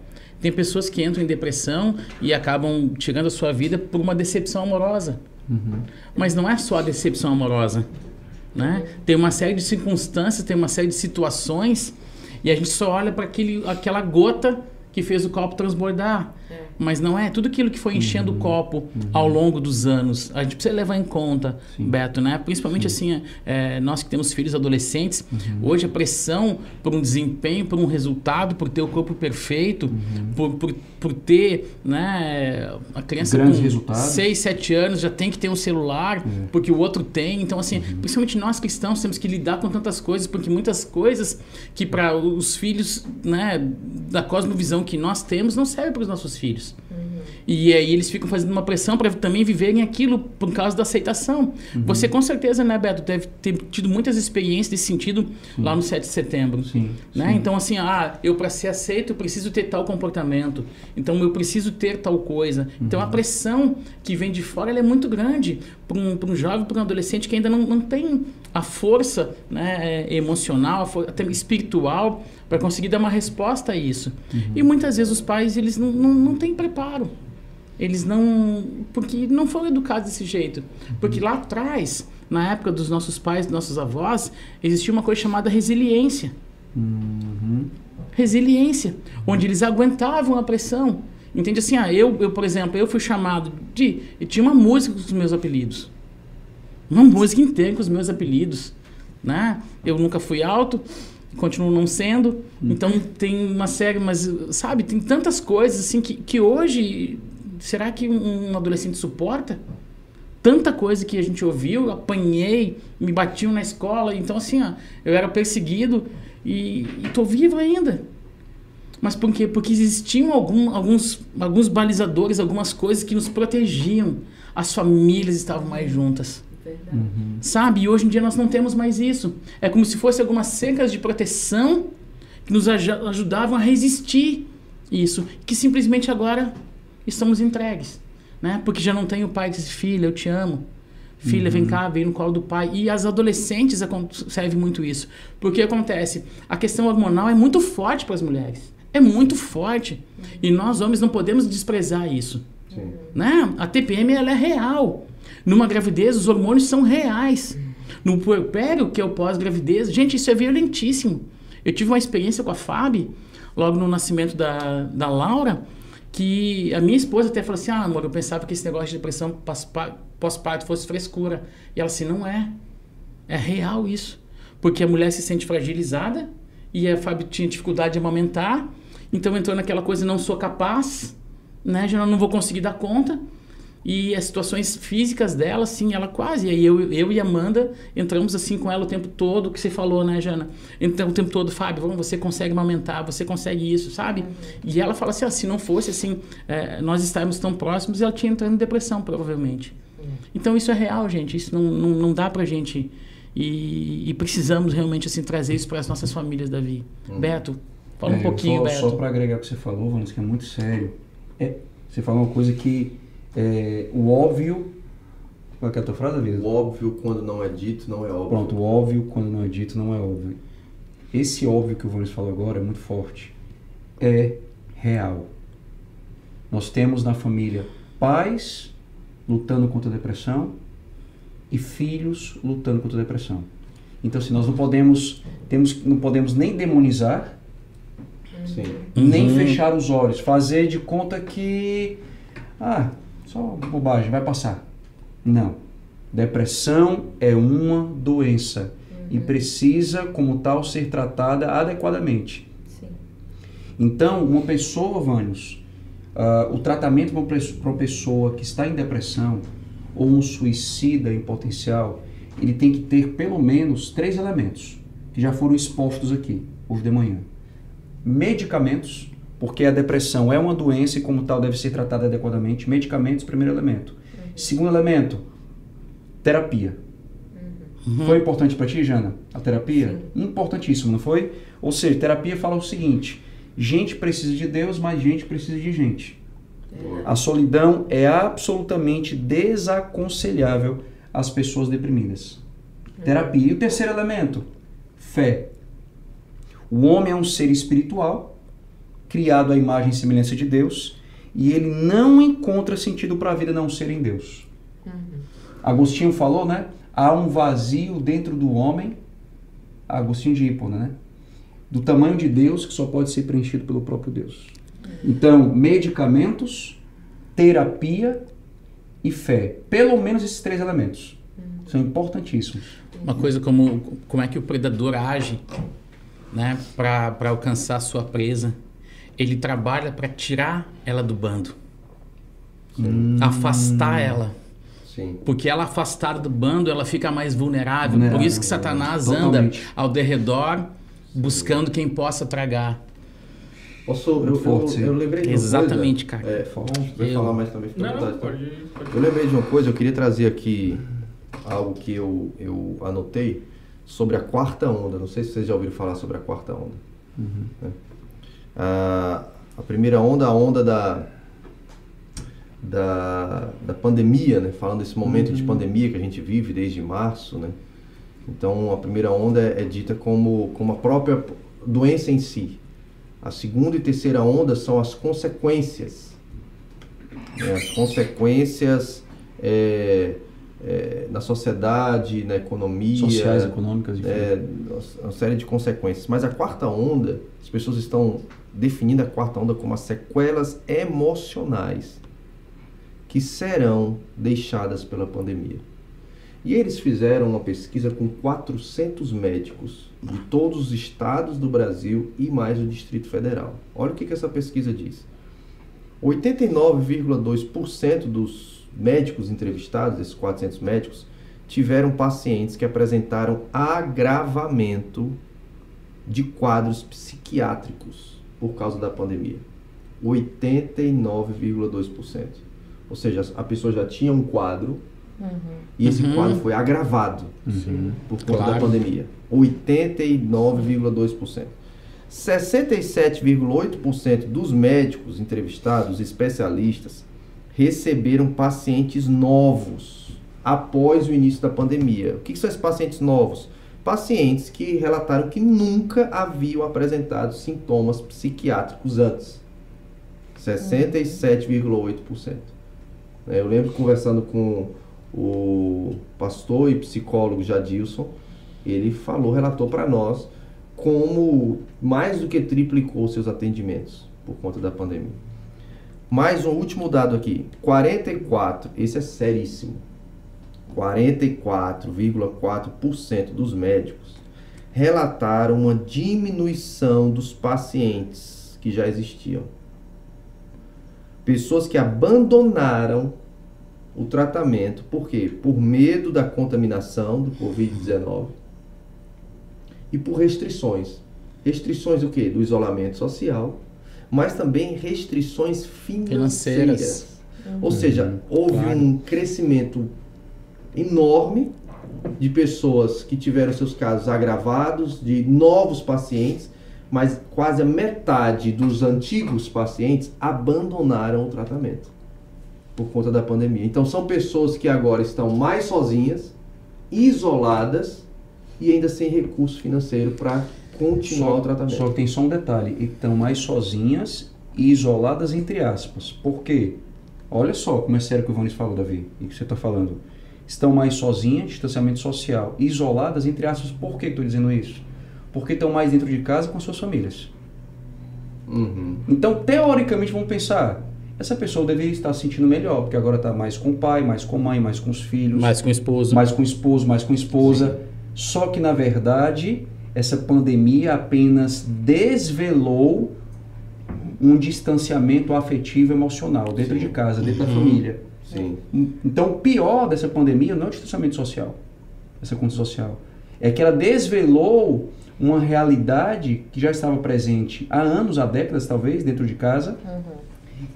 Tem pessoas que entram em depressão e acabam tirando a sua vida por uma decepção amorosa. Uhum. Mas não é só a decepção amorosa. Né? Tem uma série de circunstâncias, tem uma série de situações e a gente só olha para aquela gota que fez o copo transbordar. É. Mas não é tudo aquilo que foi enchendo uhum. o copo uhum. ao longo dos anos. A gente precisa levar em conta, Sim. Beto, né? Principalmente Sim. assim, é, nós que temos filhos adolescentes, uhum. hoje a pressão por um desempenho, por um resultado, por ter o corpo perfeito, uhum. por, por, por ter, né? A criança Grandes com resultados. 6, 7 anos já tem que ter um celular, é. porque o outro tem. Então, assim, uhum. principalmente nós cristãos temos que lidar com tantas coisas, porque muitas coisas que para os filhos, né, da cosmovisão que nós temos, não serve para os nossos filhos. leaves Uhum. E aí eles ficam fazendo uma pressão para também viverem aquilo por causa da aceitação. Uhum. Você com certeza, né, Beto, deve ter tido muitas experiências desse sentido sim. lá no 7 de setembro. Sim, né? Sim. Então, assim, ah, eu para ser aceito preciso ter tal comportamento. Então, eu preciso ter tal coisa. Uhum. Então, a pressão que vem de fora é muito grande para um, um jovem, para um adolescente que ainda não, não tem a força né, emocional, até espiritual para conseguir dar uma resposta a isso. Uhum. E muitas vezes os pais eles não, não, não têm preparo. Eles não. Porque não foram educados desse jeito. Porque lá atrás, na época dos nossos pais, dos nossos avós, existia uma coisa chamada resiliência. Uhum. Resiliência. Onde eles aguentavam a pressão. Entende assim? Ah, eu, eu, por exemplo, eu fui chamado de. Eu tinha uma música com os meus apelidos. Uma música inteira com os meus apelidos. Né? Eu nunca fui alto, continuo não sendo. Uhum. Então tem uma série, mas sabe, tem tantas coisas assim que, que hoje será que um, um adolescente suporta? Tanta coisa que a gente ouviu, apanhei, me batiam na escola, então assim, ó, eu era perseguido e, estou vivo ainda. Mas por quê? Porque existiam algum, alguns, alguns balizadores, algumas coisas que nos protegiam. As famílias estavam mais juntas. Uhum. Sabe? E hoje em dia nós não temos mais isso. É como se fosse algumas cercas de proteção que nos aj ajudavam a resistir isso, que simplesmente agora estamos entregues, né? Porque já não tem o pai que diz, filha, eu te amo. Filha, uhum. vem cá, vem no colo do pai. E as adolescentes serve muito isso. Porque acontece, a questão hormonal é muito forte para as mulheres. É muito forte. E nós homens não podemos desprezar isso. Sim. Né? A TPM ela é real. Numa gravidez, os hormônios são reais. No puerpério, que é o pós-gravidez, gente, isso é violentíssimo. Eu tive uma experiência com a Fábio, logo no nascimento da, da Laura, que a minha esposa até falou assim: ah, amor, eu pensava que esse negócio de depressão pós-parto fosse frescura. E ela assim: não é. É real isso. Porque a mulher se sente fragilizada e a Fábio tinha dificuldade de amamentar, então entrou naquela coisa: não sou capaz, né? Já não vou conseguir dar conta. E as situações físicas dela, assim, ela quase. E aí eu, eu e Amanda entramos assim com ela o tempo todo, que você falou, né, Jana? Então o tempo todo, Fábio, vamos, você consegue amamentar, você consegue isso, sabe? Uhum. E ela fala assim: ah, se não fosse assim, é, nós estarmos tão próximos, ela tinha entrado em depressão, provavelmente. Uhum. Então isso é real, gente. Isso não, não, não dá pra gente. E, e precisamos realmente assim trazer isso para as nossas famílias, Davi. Uhum. Beto, fala é, um pouquinho, só, Beto. Só para agregar o que você falou, Vanessa, que é muito sério. É, você falou uma coisa que é, o óbvio. Qual é, é a tua frase, Davi? O óbvio quando não é dito não é óbvio. Pronto, o óbvio quando não é dito não é óbvio. Esse óbvio que o Vanessa falou agora é muito forte. É real. Nós temos na família pais lutando contra a depressão e filhos lutando contra a depressão. Então, se assim, nós não podemos, temos, não podemos nem demonizar, Sim. nem uhum. fechar os olhos, fazer de conta que ah, só bobagem, vai passar. Não. Depressão é uma doença uhum. e precisa, como tal, ser tratada adequadamente. Sim. Então, uma pessoa, Vânios, uh, o tratamento para uma pessoa que está em depressão ou um suicida em potencial, ele tem que ter pelo menos três elementos que já foram expostos aqui hoje de manhã: medicamentos porque a depressão é uma doença e, como tal, deve ser tratada adequadamente. Medicamentos, primeiro elemento. Uhum. Segundo elemento, terapia. Uhum. Foi importante para ti, Jana? A terapia? Sim. Importantíssimo, não foi? Ou seja, terapia fala o seguinte: gente precisa de Deus, mas gente precisa de gente. É. A solidão é absolutamente desaconselhável às pessoas deprimidas. Uhum. Terapia. E o terceiro elemento? Fé. O homem é um ser espiritual criado à imagem e semelhança de Deus, e ele não encontra sentido para a vida não ser em Deus. Uhum. Agostinho falou, né? Há um vazio dentro do homem, Agostinho de Hipona, né? Do tamanho de Deus que só pode ser preenchido pelo próprio Deus. Então, medicamentos, terapia e fé. Pelo menos esses três elementos uhum. são importantíssimos. Uma coisa como como é que o predador age, né, para alcançar a sua presa ele trabalha para tirar ela do bando. Hum. Afastar ela. Sim. Porque ela afastada do bando, ela fica mais vulnerável. vulnerável Por isso que Satanás anda ao derredor buscando quem possa tragar. Posso, eu, forte, eu, eu, lembrei de uma Exatamente, coisa. cara. É, forte. Eu... falar mais também. Não, não, pode, pode. Eu lembrei de uma coisa, eu queria trazer aqui algo que eu, eu anotei sobre a quarta onda. Não sei se vocês já ouviram falar sobre a quarta onda. Uhum. É a, a primeira onda, a onda da, da, da pandemia, né? falando desse momento uhum. de pandemia que a gente vive desde março. Né? Então, a primeira onda é, é dita como, como a própria doença em si. A segunda e terceira onda são as consequências. Né? As consequências é, é, na sociedade, na economia. Sociais, econômicas, enfim. É, uma série de consequências. Mas a quarta onda, as pessoas estão definindo a quarta onda como as sequelas emocionais que serão deixadas pela pandemia. E eles fizeram uma pesquisa com 400 médicos de todos os estados do Brasil e mais o Distrito Federal. Olha o que, que essa pesquisa diz. 89,2% dos médicos entrevistados, esses 400 médicos, tiveram pacientes que apresentaram agravamento de quadros psiquiátricos por causa da pandemia. 89,2%. Ou seja, a pessoa já tinha um quadro uhum. e esse uhum. quadro foi agravado uhum. por conta claro. da pandemia. 89,2%. 67,8% dos médicos entrevistados, especialistas, receberam pacientes novos após o início da pandemia. O que são esses pacientes novos? Pacientes que relataram que nunca haviam apresentado sintomas psiquiátricos antes. 67,8%. É, eu lembro conversando com o pastor e psicólogo Jadilson, ele falou, relatou para nós como mais do que triplicou seus atendimentos por conta da pandemia. Mais um último dado aqui. 44, esse é seríssimo. 44,4% dos médicos relataram uma diminuição dos pacientes que já existiam. Pessoas que abandonaram o tratamento, por quê? Por medo da contaminação do Covid-19 e por restrições. Restrições do quê? Do isolamento social, mas também restrições financeiras. financeiras. Uhum. Ou seja, houve claro. um crescimento enorme de pessoas que tiveram seus casos agravados, de novos pacientes, mas quase a metade dos antigos pacientes abandonaram o tratamento por conta da pandemia. Então são pessoas que agora estão mais sozinhas, isoladas e ainda sem recurso financeiro para continuar só, o tratamento. Só tem só um detalhe, estão mais sozinhas e isoladas entre aspas. Por quê? Olha só como é sério que o Vanis falou, Davi, e que você está falando estão mais sozinhas, distanciamento social, isoladas, entre aspas. Por que estou dizendo isso? Porque estão mais dentro de casa com suas famílias. Uhum. Então, teoricamente, vamos pensar, essa pessoa deveria estar se sentindo melhor, porque agora está mais com o pai, mais com a mãe, mais com os filhos. Mais com o esposo. Mais com o esposo, mais com a esposa. Sim. Só que, na verdade, essa pandemia apenas desvelou um distanciamento afetivo emocional dentro Sim. de casa, dentro uhum. da família. Sim. Então, o pior dessa pandemia não é o distanciamento social, essa conta social. É que ela desvelou uma realidade que já estava presente há anos, há décadas talvez, dentro de casa, uhum.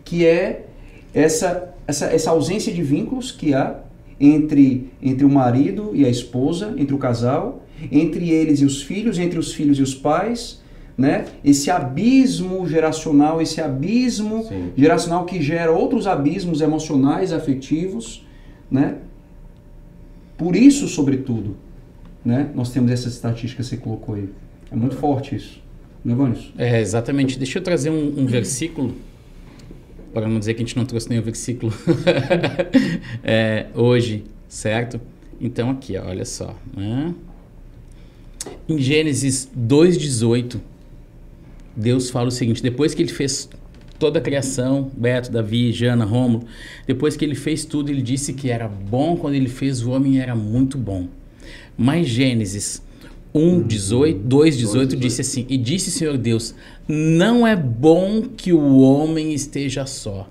que é essa, essa, essa ausência de vínculos que há entre, entre o marido e a esposa, entre o casal, entre eles e os filhos, entre os filhos e os pais, né? Esse abismo geracional, esse abismo Sim. geracional que gera outros abismos emocionais, afetivos, né? Por isso, sobretudo, né? Nós temos essas estatísticas que você colocou aí. É muito forte isso. Não é, É, exatamente. Deixa eu trazer um, um versículo, para não dizer que a gente não trouxe nenhum versículo é, hoje, certo? Então, aqui, ó, olha só. Né? Em Gênesis 2,18 Deus fala o seguinte: depois que ele fez toda a criação, Beto, Davi, Jana, Romulo, depois que ele fez tudo, ele disse que era bom quando ele fez o homem, era muito bom. Mas Gênesis 1, 18, 2, 18 disse assim: E disse Senhor Deus: Não é bom que o homem esteja só.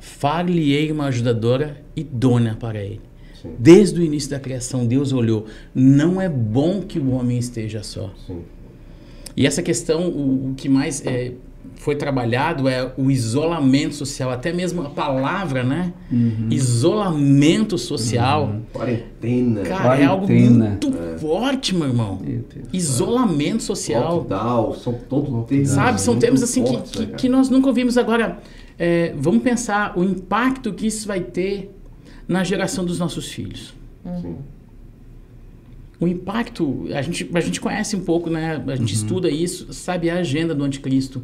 Far-lhe-ei uma ajudadora idônea para ele. Sim. Desde o início da criação, Deus olhou: Não é bom que o homem esteja só. Sim. E essa questão, o, o que mais é, foi trabalhado é o isolamento social, até mesmo a palavra, né? Uhum. Isolamento social. Uhum. Quarentena. Cara, Quarentena. é algo muito é. forte, meu irmão. Meu Isolamento social. Lockdown, são todos termos. Sabe, são termos assim fortes, que, né, que, que, nós nunca ouvimos. Agora, é, vamos pensar o impacto que isso vai ter na geração dos nossos filhos. Uhum o impacto, a gente, a gente conhece um pouco, né? A gente uhum. estuda isso, sabe a agenda do anticristo.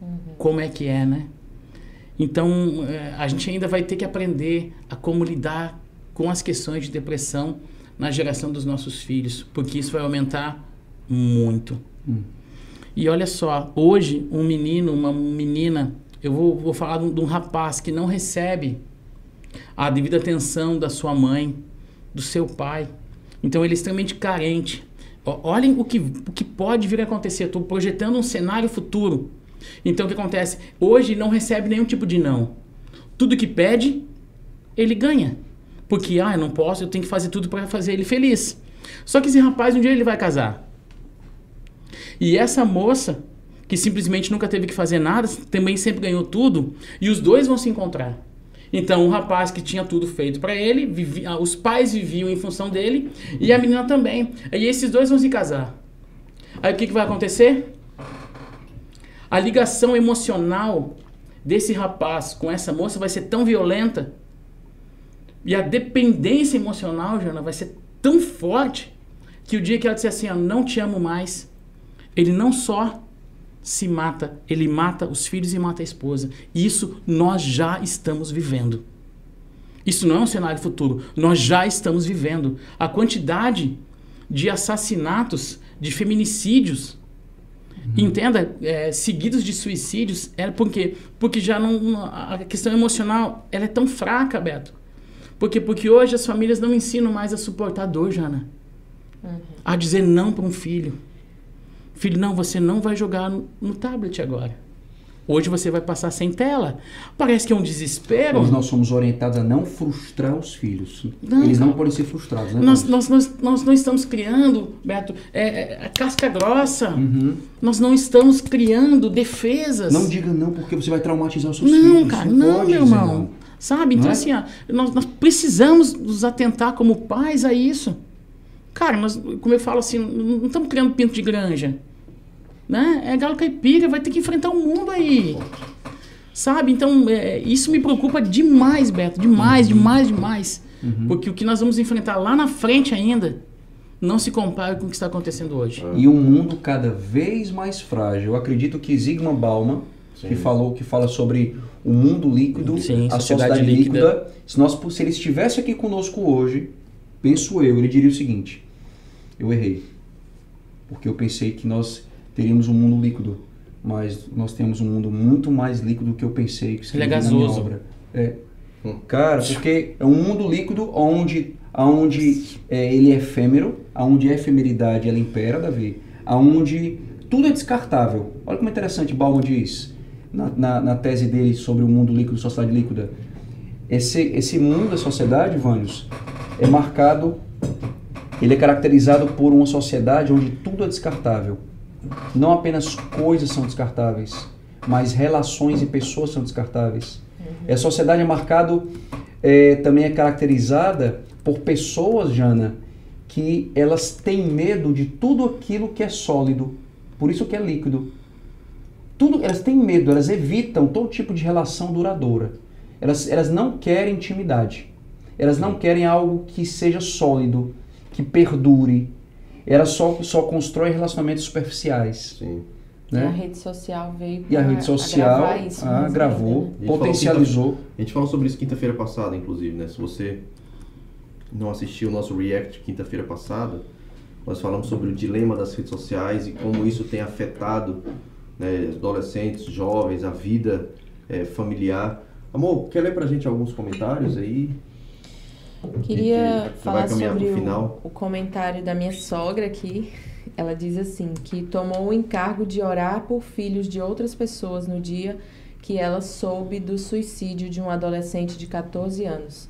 Uhum. Como é que é, né? Então, é, a gente ainda vai ter que aprender a como lidar com as questões de depressão na geração dos nossos filhos, porque isso vai aumentar muito. Uhum. E olha só, hoje um menino, uma menina, eu vou, vou falar de um, de um rapaz que não recebe a devida atenção da sua mãe, do seu pai, então ele é extremamente carente. Olhem o que, o que pode vir a acontecer. Estou projetando um cenário futuro. Então o que acontece? Hoje não recebe nenhum tipo de não. Tudo que pede, ele ganha. Porque, ah, eu não posso, eu tenho que fazer tudo para fazer ele feliz. Só que esse rapaz, um dia ele vai casar. E essa moça, que simplesmente nunca teve que fazer nada, também sempre ganhou tudo, e os dois vão se encontrar. Então, um rapaz que tinha tudo feito para ele, vivia, ah, os pais viviam em função dele e a menina também. E esses dois vão se casar. Aí o que, que vai acontecer? A ligação emocional desse rapaz com essa moça vai ser tão violenta e a dependência emocional, Jana, vai ser tão forte que o dia que ela disser assim, ó, não te amo mais, ele não só se mata, ele mata os filhos e mata a esposa. Isso nós já estamos vivendo. Isso não é um cenário futuro, nós já estamos vivendo. A quantidade de assassinatos, de feminicídios Entenda, é, seguidos de suicídios, era porque porque já não a questão emocional ela é tão fraca, Beto. Porque porque hoje as famílias não ensinam mais a suportar a dor, Jana. Uhum. A dizer não para um filho. Filho, não, você não vai jogar no, no tablet agora. Hoje você vai passar sem tela. Parece que é um desespero. Mas nós somos orientados a não frustrar os filhos. Não, Eles não cara. podem ser frustrados, né? Nós, nós, nós, nós não estamos criando, Beto, é, é, casca grossa. Uhum. Nós não estamos criando defesas. Não diga não porque você vai traumatizar os seus Não, filhos. cara, Você não, meu irmão. não. Sabe? Então, Não é? assim, ó, nós, nós precisamos nos atentar como pais a isso. Cara, nós, como eu falo assim, não não estamos criando pinto de granja. Né? É galo caipira, vai ter que enfrentar o mundo aí. Sabe? Então, é, isso me preocupa demais, Beto. Demais, Uhum. demais, demais. Porque o que nós vamos enfrentar lá na frente ainda não se compara com o que está acontecendo hoje. E um mundo cada vez mais frágil. Eu acredito que Zygmunt Bauman, que Sim. falou que fala sobre o mundo líquido, Sim, a sociedade sociedade, líquida, líquida. se, nós, se ele estivesse aqui conosco hoje, penso eu, ele diria o seguinte: eu errei. Porque eu pensei que nós teríamos um mundo líquido, mas nós temos um mundo muito mais líquido do que eu pensei que Ele é na minha obra. É. Cara, porque é um mundo líquido onde, onde é, ele é efêmero, onde a efemeridade ela impera, Davi, onde tudo é descartável. Olha como é interessante Bauman diz na, na, na tese dele sobre o mundo líquido sociedade líquida. Esse, esse mundo da sociedade, Vânios, é marcado, ele é caracterizado por uma sociedade onde tudo é descartável. Não apenas coisas são descartáveis, mas relações e pessoas são descartáveis. A sociedade é marcado, é, também é caracterizada por pessoas, Jana, que elas têm medo de tudo aquilo que é sólido, por isso que é líquido. Tudo, elas têm medo, elas evitam todo tipo de relação duradoura. Elas, elas não querem intimidade. Elas não querem algo que seja sólido, que perdure. Elas só, só constroem relacionamentos superficiais. Sim. E a Né? rede social veio E a rede social isso ah, né? Potencializou. A gente falou sobre isso quinta-feira passada, inclusive, né? Se você não assistiu o nosso react quinta-feira passada, nós falamos sobre o dilema das redes sociais e como isso tem afetado né, adolescentes, jovens, a vida eh, familiar. Amor, quer ler pra gente alguns comentários aí? Queria falar sobre o, o comentário da minha sogra aqui. Ela diz assim, que tomou o encargo de orar por filhos de outras pessoas no dia que ela soube do suicídio de um adolescente de 14 anos.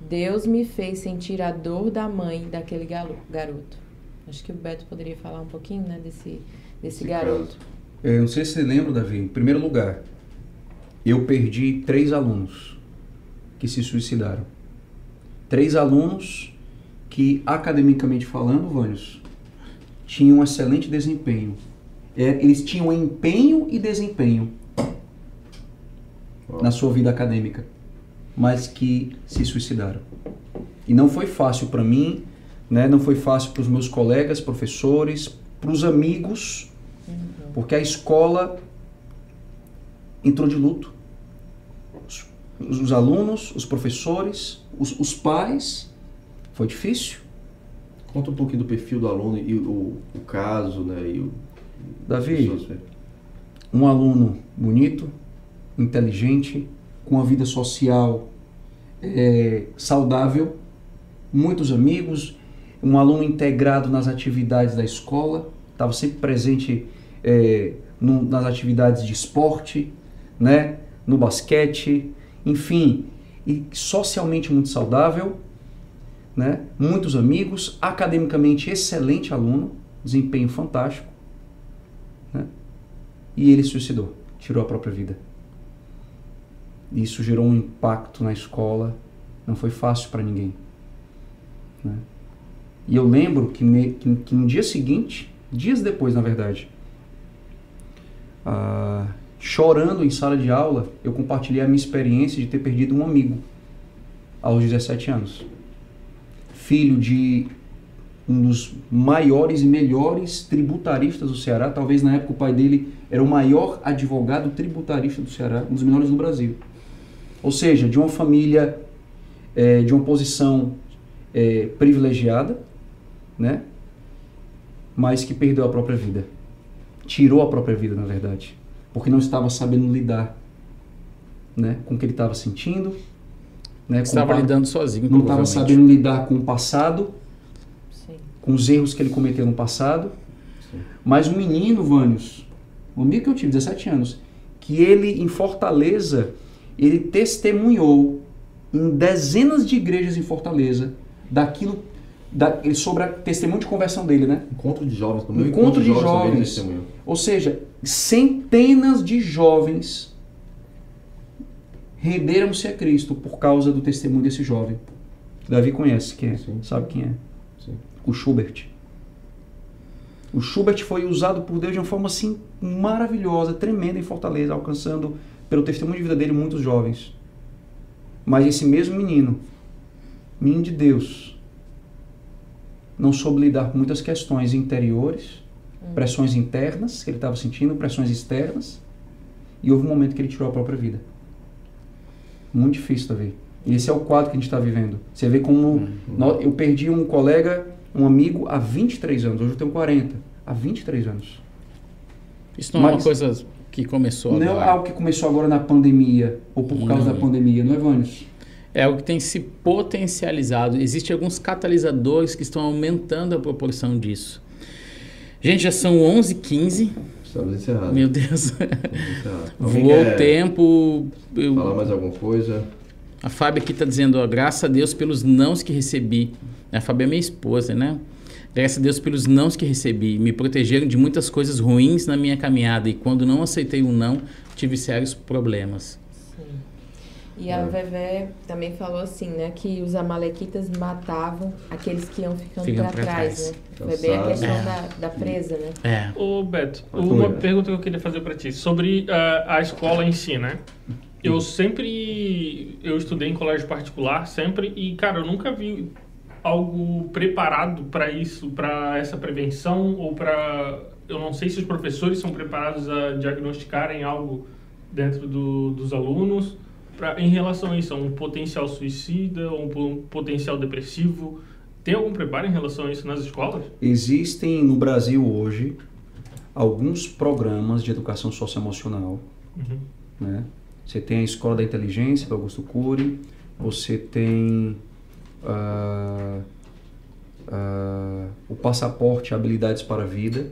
Deus me fez sentir a dor da mãe daquele garoto. Acho que o Beto poderia falar um pouquinho, né, desse, desse Esse garoto. Eu não sei se você lembra, Davi. Em primeiro lugar, eu perdi três alunos que se suicidaram. Três alunos que, academicamente falando, Vânios, tinham um excelente desempenho. É, eles tinham empenho e desempenho na sua vida acadêmica, mas que se suicidaram. E não foi fácil para mim, né? não foi fácil para os meus colegas, professores, para os amigos, porque a escola entrou de luto. Os, os alunos, os professores, os, os pais, foi difícil. Conta um pouquinho do perfil do aluno e o, o caso, né? E o, Davi, um aluno bonito, inteligente, com uma vida social é, saudável, muitos amigos, um aluno integrado nas atividades da escola, estava sempre presente é, no- nas atividades de esporte, né, no basquete, enfim, e socialmente muito saudável, né, muitos amigos, academicamente excelente aluno, desempenho fantástico, né, e ele suicidou, tirou a própria vida. Isso gerou um impacto na escola, não foi fácil para ninguém. né? E eu lembro que, me- que- que no dia seguinte, dias depois na verdade, ah, chorando em sala de aula, eu compartilhei a minha experiência de ter perdido um amigo aos 17 anos. Filho de um dos maiores e melhores tributaristas do Ceará. Talvez na época o pai dele era o maior advogado tributarista do Ceará, um dos melhores do Brasil. Ou seja, de uma família, eh, de uma posição eh, privilegiada, né? mas que perdeu a própria vida. tirou a própria vida, na verdade, porque não estava sabendo lidar, né, com o que ele estava sentindo, né, Estava lidando sozinho, não estava sabendo lidar com o passado, Sim. com os erros que ele cometeu no passado. Mas um menino, Vânios, um amigo que eu tive, 17 anos, que ele em Fortaleza, ele testemunhou em dezenas de igrejas em Fortaleza daquilo da, sobre a testemunho de conversão dele, né? Encontro de jovens. No meu Encontro de também jovens. testemunhou. Ou seja, centenas de jovens renderam-se a Cristo por causa do testemunho desse jovem. Davi conhece quem é, Sim. sabe quem é? Sim. O Schubert. O Schubert foi usado por Deus de uma forma assim maravilhosa, tremenda em Fortaleza, alcançando pelo testemunho de vida dele muitos jovens. Mas esse mesmo menino, menino de Deus, não soube lidar com muitas questões interiores, pressões internas que ele estava sentindo, pressões externas, e houve um momento que ele tirou a própria vida. Muito difícil, Davi. E esse é o quadro que a gente está vivendo. Você vê como nó- eu perdi um colega, um amigo há 23 anos. Hoje eu tenho 40. Há 23 anos. Isso não é uma Mas- coisa que começou Não é agora. algo que começou agora na pandemia, ou por causa Não. da pandemia, não é, Vânios? É algo que tem se potencializado. Existem alguns catalisadores que estão aumentando a proporção disso. Gente, já são 11h15. Estamos encerrados. Meu Deus. Voou o tempo. Eu- Falar mais alguma coisa? A Fábio aqui está dizendo, ó, graças a Deus pelos nãos que recebi. A Fábio é minha esposa, né? Graças a Deus pelos nãos que recebi. Me protegeram de muitas coisas ruins na minha caminhada. E quando não aceitei o não, tive sérios problemas. E a Vevé também falou assim, né, que os amalequitas matavam aqueles que iam ficando Ficam para pra trás, trás. né? Foi bem a questão É. da, da presa, né? É. Ô, Beto, uma pergunta que eu queria fazer para ti. Sobre ah, a escola em si, né? Eu sempre... Eu estudei em colégio particular, sempre, e, cara, eu nunca vi algo preparado para isso, para essa prevenção, ou para... Eu não sei se os professores são preparados a diagnosticarem algo dentro do, dos alunos pra, em relação a isso, a um potencial suicida, ou um po- potencial depressivo. Tem algum preparo em relação a isso nas escolas? Existem no Brasil hoje alguns programas de educação socioemocional Uhum. né? Você tem a Escola da Inteligência, do Augusto Cury, você tem ah, ah, o Passaporte Habilidades para a Vida,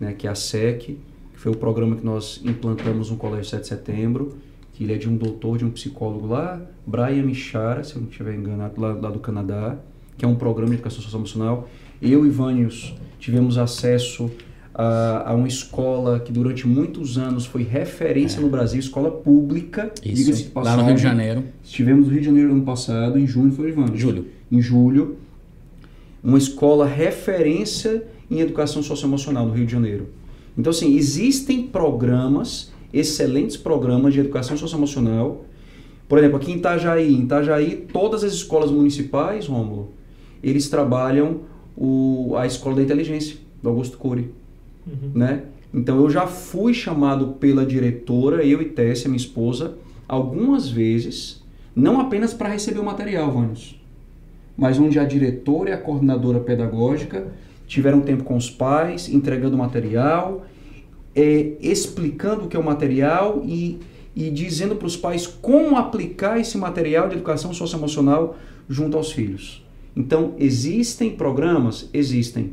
né? que é a SEC, que foi o programa que nós implantamos no Colégio 7 de Setembro, que ele é de um doutor, de um psicólogo lá, Brian Michara, se eu não estiver enganado, lá, lá do Canadá, que é um programa de educação socioemocional. Eu e Vânios tivemos acesso a, a uma escola que durante muitos anos foi referência no Brasil, escola pública. diga-se de Isso. Lá no Rio de. Janeiro. Estivemos no Rio de Janeiro ano passado, em junho, foi Vânios? Julho. Em julho. Uma escola referência em educação socioemocional no Rio de Janeiro. Então, assim, existem programas, excelentes programas de educação socioemocional. Por exemplo, aqui em Itajaí, em Itajaí, todas as escolas municipais, Rômulo, eles trabalham o, a escola da inteligência, do Augusto Cury, Uhum. né? Então, eu já fui chamado pela diretora, eu e Tessia, minha esposa, algumas vezes, não apenas para receber o material, Vânios, mas onde a diretora e a coordenadora pedagógica tiveram tempo com os pais, entregando material, é, explicando o que é o material e, e dizendo para os pais como aplicar esse material de educação socioemocional junto aos filhos. Então, existem programas? Existem.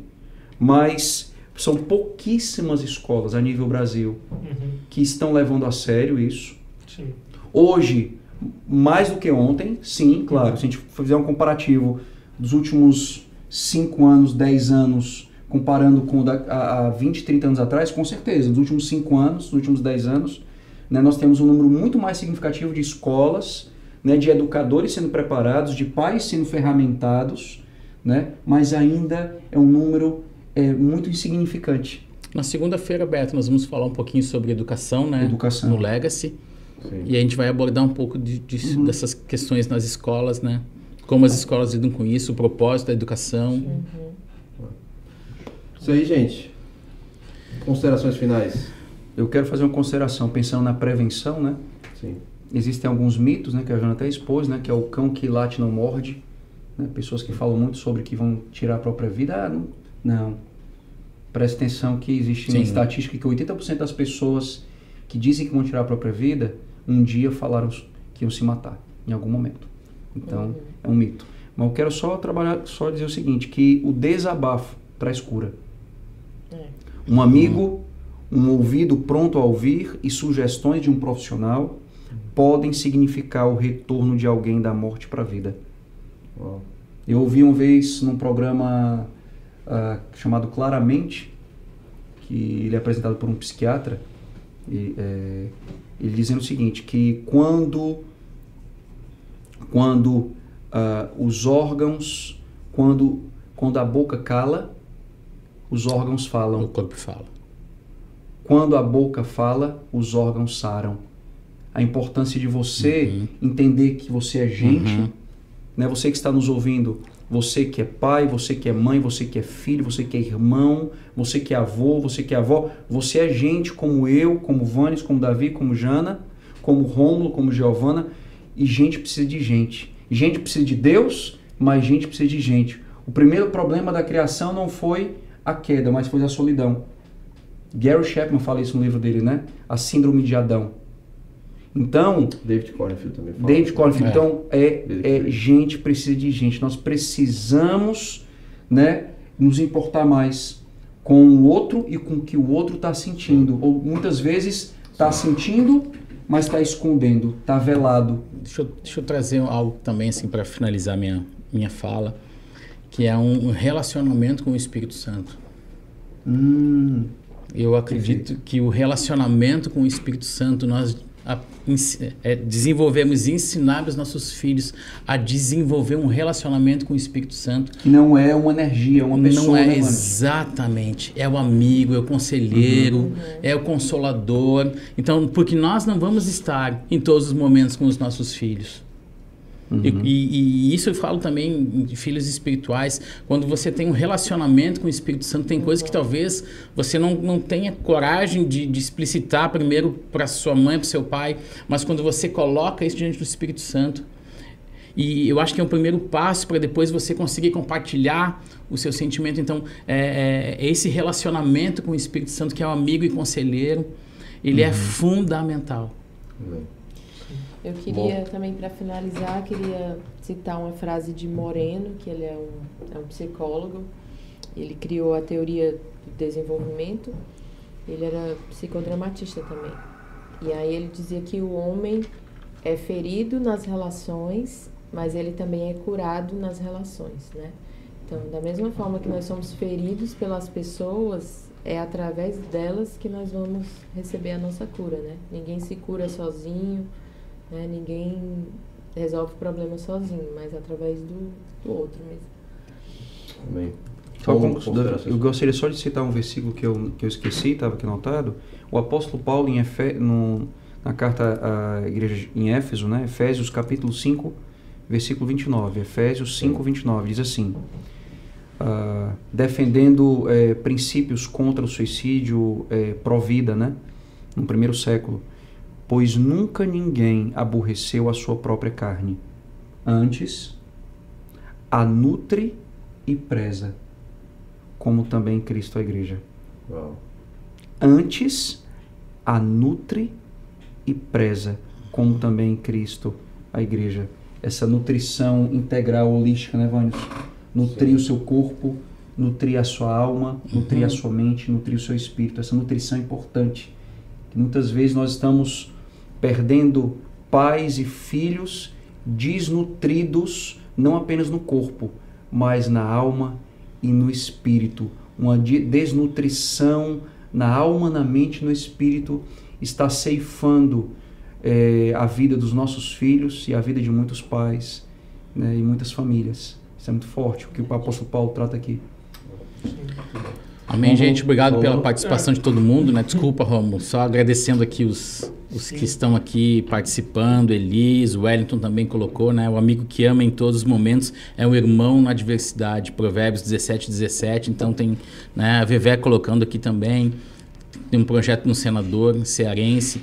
Mas são pouquíssimas escolas a nível Brasil Uhum. que estão levando a sério isso. Sim. Hoje, mais do que ontem, sim, claro. Se a gente fizer um comparativo dos últimos 5 anos, 10 anos, comparando com o da, há, há 20, 30 anos atrás, com certeza. Nos últimos 5 anos, nos últimos 10 anos, né, nós temos um número muito mais significativo de escolas, né, de educadores sendo preparados, de pais sendo ferramentados, né, mas ainda é um número é, muito insignificante. Na segunda-feira, Beto, nós vamos falar um pouquinho sobre educação, né? Educação. No Legacy. Sim. E a gente vai abordar um pouco de, disso- Uhum. dessas questões nas escolas, né? Como as escolas lidam com isso, o propósito da educação. Isso aí, gente. Considerações finais. Eu quero fazer uma consideração, pensando na prevenção, né? Sim. Existem alguns mitos, né, que a Jana até expôs, né, que é o cão que late não morde. Né? Pessoas que falam muito sobre que vão tirar a própria vida. Ah, não. não. Preste atenção que existe uma Sim. estatística que 80% das pessoas que dizem que vão tirar a própria vida, um dia falaram que iam se matar, em algum momento. Então, é um mito. Mas eu quero só trabalhar, só dizer o seguinte, que o desabafo traz cura. É. Um amigo, um ouvido pronto a ouvir e sugestões de um profissional podem significar o retorno de alguém da morte para a vida. Uau. Eu ouvi uma vez num programa ah, chamado Claramente, que ele é apresentado por um psiquiatra, e, é, ele dizendo o seguinte, que quando, quando ah, os órgãos, quando, quando a boca cala, os órgãos O falam. corpo fala. Quando a boca fala, os órgãos saram. A importância de você entender que você é gente, Uhum. né? Você que está nos ouvindo, você que é pai, você que é mãe, você que é filho, você que é irmão, você que é avô, você que é avó, você é gente como eu, como Vanes, como Davi, como Jana, como Rômulo, como Giovana, e gente precisa de gente. Gente precisa de Deus, mas gente precisa de gente. O primeiro problema da criação não foi a queda, mas foi a solidão. Gary Chapman fala isso no livro dele, né? A síndrome de Adão. Então, David Cornfield também fala. David Cornfield. É. Então, é, é gente precisa de gente. Nós precisamos, né, nos importar mais com o outro e com o que o outro está sentindo. Ou muitas vezes está sentindo, mas está escondendo, está velado. Deixa eu, deixa eu trazer algo também assim para finalizar minha minha fala, que é um relacionamento com o Espírito Santo. Hum, Eu acredito que o relacionamento com o Espírito Santo nós a- é, desenvolvemos e ensinar os nossos filhos a desenvolver um relacionamento com o Espírito Santo que não é uma energia, é uma pessoa, não é né, exatamente. É o amigo, é o conselheiro, é o consolador. Então, porque nós não vamos estar em todos os momentos com os nossos filhos. E, e- e isso eu falo também de filhos espirituais. Quando você tem um relacionamento com o Espírito Santo, tem coisas que talvez você não, não tenha coragem de, de explicitar primeiro para sua mãe, para seu pai, mas quando você coloca isso diante do Espírito Santo, e eu acho que é um primeiro passo para depois você conseguir compartilhar o seu sentimento. Então, é, é- é esse relacionamento com o Espírito Santo, que é o amigo e conselheiro, ele é fundamental. Amém. Eu queria também, para finalizar, queria citar uma frase de Moreno, que ele é um, é um psicólogo. Ele criou a teoria do desenvolvimento. Ele era psicodramatista também. E aí ele dizia que o homem é ferido nas relações, mas ele também é curado nas relações, né? Então, da mesma forma que nós somos feridos pelas pessoas, é através delas que nós vamos receber a nossa cura, né? Ninguém se cura sozinho, né? Ninguém resolve o problema sozinho, mas através do, do outro mesmo. Amém. Considerações? eu gostaria só de citar um versículo que eu, que eu esqueci, estava aqui anotado. O apóstolo Paulo, em Efe, no, na carta à igreja em Éfeso, né? Efésios capítulo 5, versículo 29. Efésios 5, 29, diz assim: ah, defendendo eh, princípios contra o suicídio eh, pró-vida, né? No primeiro século. Pois nunca ninguém aborreceu a sua própria carne. Antes, a nutre e preza, como também Cristo a igreja. Uau. Antes, a nutre e preza, como também Cristo a igreja. Essa nutrição integral, holística, né, Vânios? Nutrir o seu corpo, nutrir a sua alma, nutrir a sua mente, nutrir o seu espírito. Essa nutrição é importante. Que muitas vezes nós estamos perdendo pais e filhos desnutridos, não apenas no corpo, mas na alma e no espírito. Uma de- desnutrição na alma, na mente no espírito está ceifando eh, a vida dos nossos filhos e a vida de muitos pais né, e muitas famílias. Isso é muito forte, o que o apóstolo Paulo trata aqui. Amém, Vamos- gente. Obrigado pela vamos- participação de todo mundo, né? Desculpa, Romulo. Só agradecendo aqui os, os que estão aqui participando. Elis, o Wellington também colocou, né? O amigo que ama em todos os momentos é um irmão na adversidade. Provérbios 17, 17. Então tem né, a Vevé colocando aqui também. Tem um projeto no senador cearense.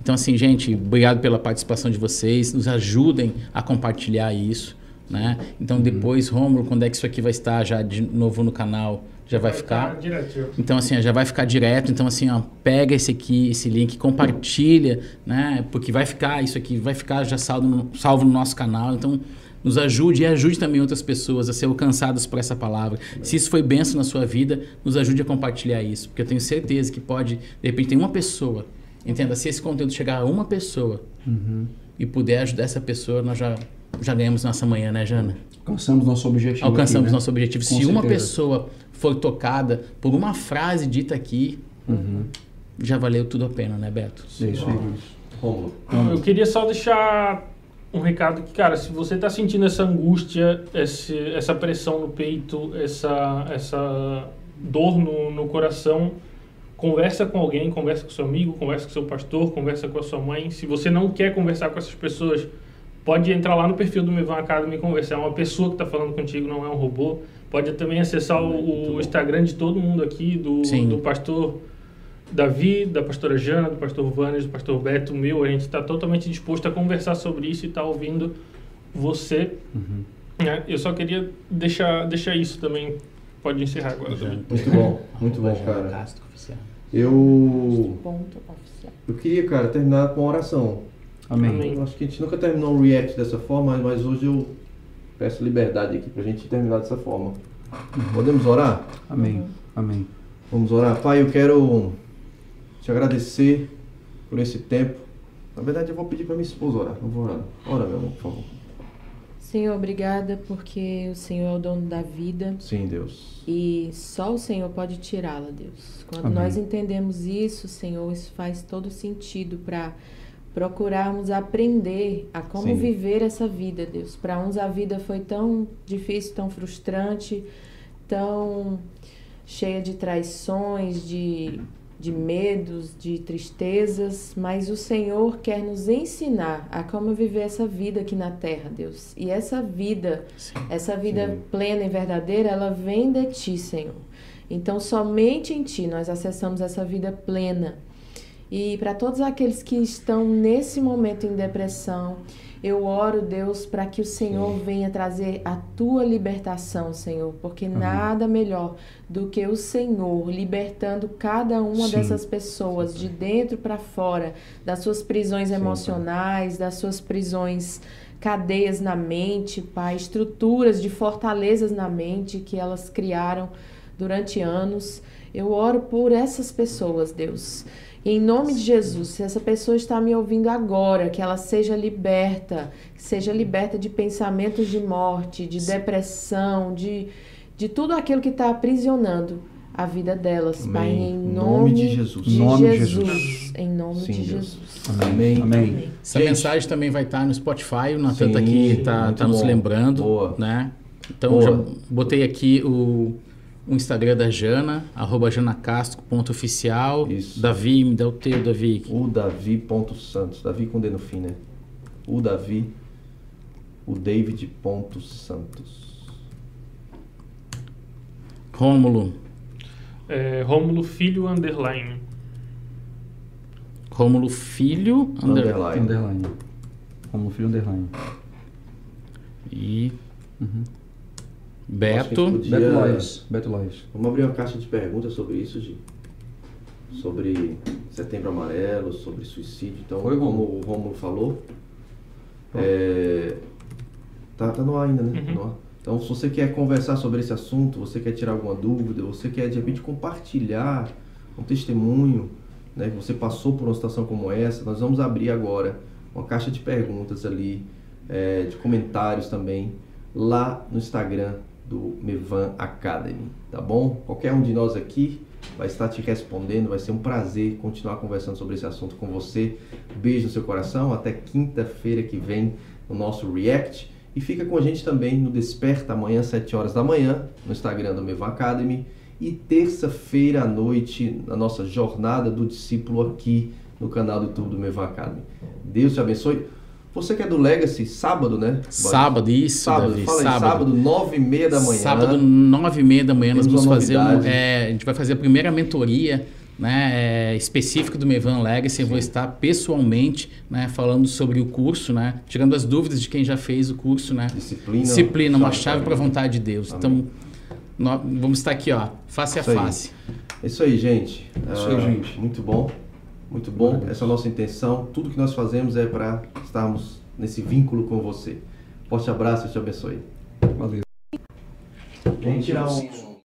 Então, assim, gente, obrigado pela participação de vocês. Nos ajudem a compartilhar isso. né? Então depois, Rômulo, quando é que isso aqui vai estar já de novo no canal? Já vai, ficar? direto. Então, assim, já vai ficar direto. Então, assim, ó, pega esse aqui, esse link, compartilha, né? Porque vai ficar, isso aqui vai ficar já salvo no, salvo no nosso canal. Então, nos ajude e ajude também outras pessoas a ser alcançadas por essa palavra. Se isso foi benção na sua vida, nos ajude a compartilhar isso. Porque eu tenho certeza que pode, de repente, tem uma pessoa. Entenda, se esse conteúdo chegar a uma pessoa e puder ajudar essa pessoa, nós já, já ganhamos nossa manhã, né, Jana? Alcançamos nosso objetivo. Alcançamos aqui, né? nosso objetivo. Com Se uma certeza. pessoa for tocada por uma frase dita aqui, Uhum. já valeu tudo a pena, né, Beto? É isso aí. Eu queria só deixar um recado que, cara, se você tá sentindo essa angústia, esse, essa pressão no peito, essa, essa dor no, no coração, conversa com alguém, conversa com seu amigo, conversa com seu pastor, conversa com a sua mãe. Se você não quer conversar com essas pessoas, pode entrar lá no perfil do Mevan Academy e conversar. É uma pessoa que está falando contigo, não é um robô. Pode também acessar o, o Instagram de todo mundo aqui, do, Sim. do pastor Davi, da pastora Jana, do pastor Vanes, do pastor Beto, o meu. A gente está totalmente disposto a conversar sobre isso e está ouvindo você. né? Eu só queria deixar, deixar isso também. Pode encerrar agora também. Muito bom, muito bom, Jana cara. Eu, Ponto oficial. eu queria, cara, terminar com uma oração. Amém. Amém. Eu acho que a gente nunca terminou um react dessa forma, mas hoje eu peço liberdade aqui pra gente terminar dessa forma. Podemos orar? Amém. Amém. Vamos orar. Pai, eu quero te agradecer por esse tempo. Na verdade, eu vou pedir pra minha esposa orar. Não vou orar. Ora, meu amor, por favor. Senhor, obrigada porque o Senhor é o dono da vida Sim, Deus. e só o Senhor pode tirá-la, Deus. Quando Amém. nós entendemos isso, Senhor, isso faz todo sentido para procurarmos aprender a como Sim. viver essa vida, Deus. Para uns a vida foi tão difícil, tão frustrante, tão cheia de traições, de, de medos, de tristezas, mas o Senhor quer nos ensinar a como viver essa vida aqui na terra, Deus. E essa vida, essa vida Sim. plena e verdadeira, ela vem de ti, Senhor. Então, somente em ti nós acessamos essa vida plena. E para todos aqueles que estão nesse momento em depressão, eu oro, Deus, para que o Senhor venha trazer a tua libertação, Senhor, porque nada melhor do que o Senhor libertando cada uma Sim. dessas pessoas de dentro para fora, das suas prisões Sim, emocionais, das suas prisões cadeias na mente, Pai, estruturas de fortalezas na mente que elas criaram durante anos. Eu oro por essas pessoas, Deus. Em nome de Jesus, se essa pessoa está me ouvindo agora, que ela seja liberta, que seja liberta de pensamentos de morte, de depressão, de, de tudo aquilo que está aprisionando a vida delas, Pai, Amém. em Em nome, nome de Jesus. de Nome de Jesus. Jesus. Em nome Sim, de Deus. Jesus. Amém. Amém. Amém. Essa Gente. mensagem também vai estar no Spotify, o Natan Sim, tá aqui, tá, muito tá nos lembrando, Boa. né? Então, Boa. já botei aqui o, o Instagram da Jana, arroba janacastro.oficial. Isso. Davi, me dá o teu, Davi. O Davi ponto Santos. Davi com D no fim, né? O Davi. O David ponto Santos. Rômulo. É, Rômulo Filho Underline. Rômulo Filho, under- Underline. Underline. Como filho underline. e Uhum. Beto. Acho que Dia- Beto Lois. Beto Lois. Vamos abrir uma caixa de perguntas sobre isso, Gi. Sobre setembro amarelo, sobre suicídio. Então, Foi, como o Rômulo falou, é, tá, tá no ar ainda, né? Uhum. No ar. Então, se você quer conversar sobre esse assunto, você quer tirar alguma dúvida, você quer de repente compartilhar um testemunho, né, que você passou por uma situação como essa, nós vamos abrir agora uma caixa de perguntas ali, é, de comentários também, lá no Instagram do Mevan Academy, tá bom? Qualquer um de nós aqui vai estar te respondendo, vai ser um prazer continuar conversando sobre esse assunto com você. Beijo no seu coração, até quinta-feira que vem no nosso React. E fica com a gente também no Desperta amanhã, 7 horas da manhã, no Instagram do Mevan Academy. E terça-feira à noite, na nossa jornada do discípulo aqui no canal do YouTube do Mevan Academy. Deus te abençoe. Você que é do Legacy, sábado, né? Sábado, isso, Sábado, Davi. fala aí, sábado. sábado, nove e meia da manhã. Sábado, nove e meia da manhã, nós Temos vamos uma fazer um, é, a gente vai fazer a primeira mentoria né, é, específico do Mevan Legacy, eu vou estar pessoalmente né, falando sobre o curso, né, tirando as dúvidas de quem já fez o curso. Né, Disciplina. Disciplina, uma chave para a vontade de Deus. Amém. Então, nó- vamos estar aqui, ó, face a Isso aí. face. É isso aí, gente. Isso aí, Ah, gente. Muito bom. Muito bom. Essa é a nossa intenção. Tudo que nós fazemos é para estarmos nesse vínculo com você. Forte abraço e te abençoe. Valeu. Vamos tirar um.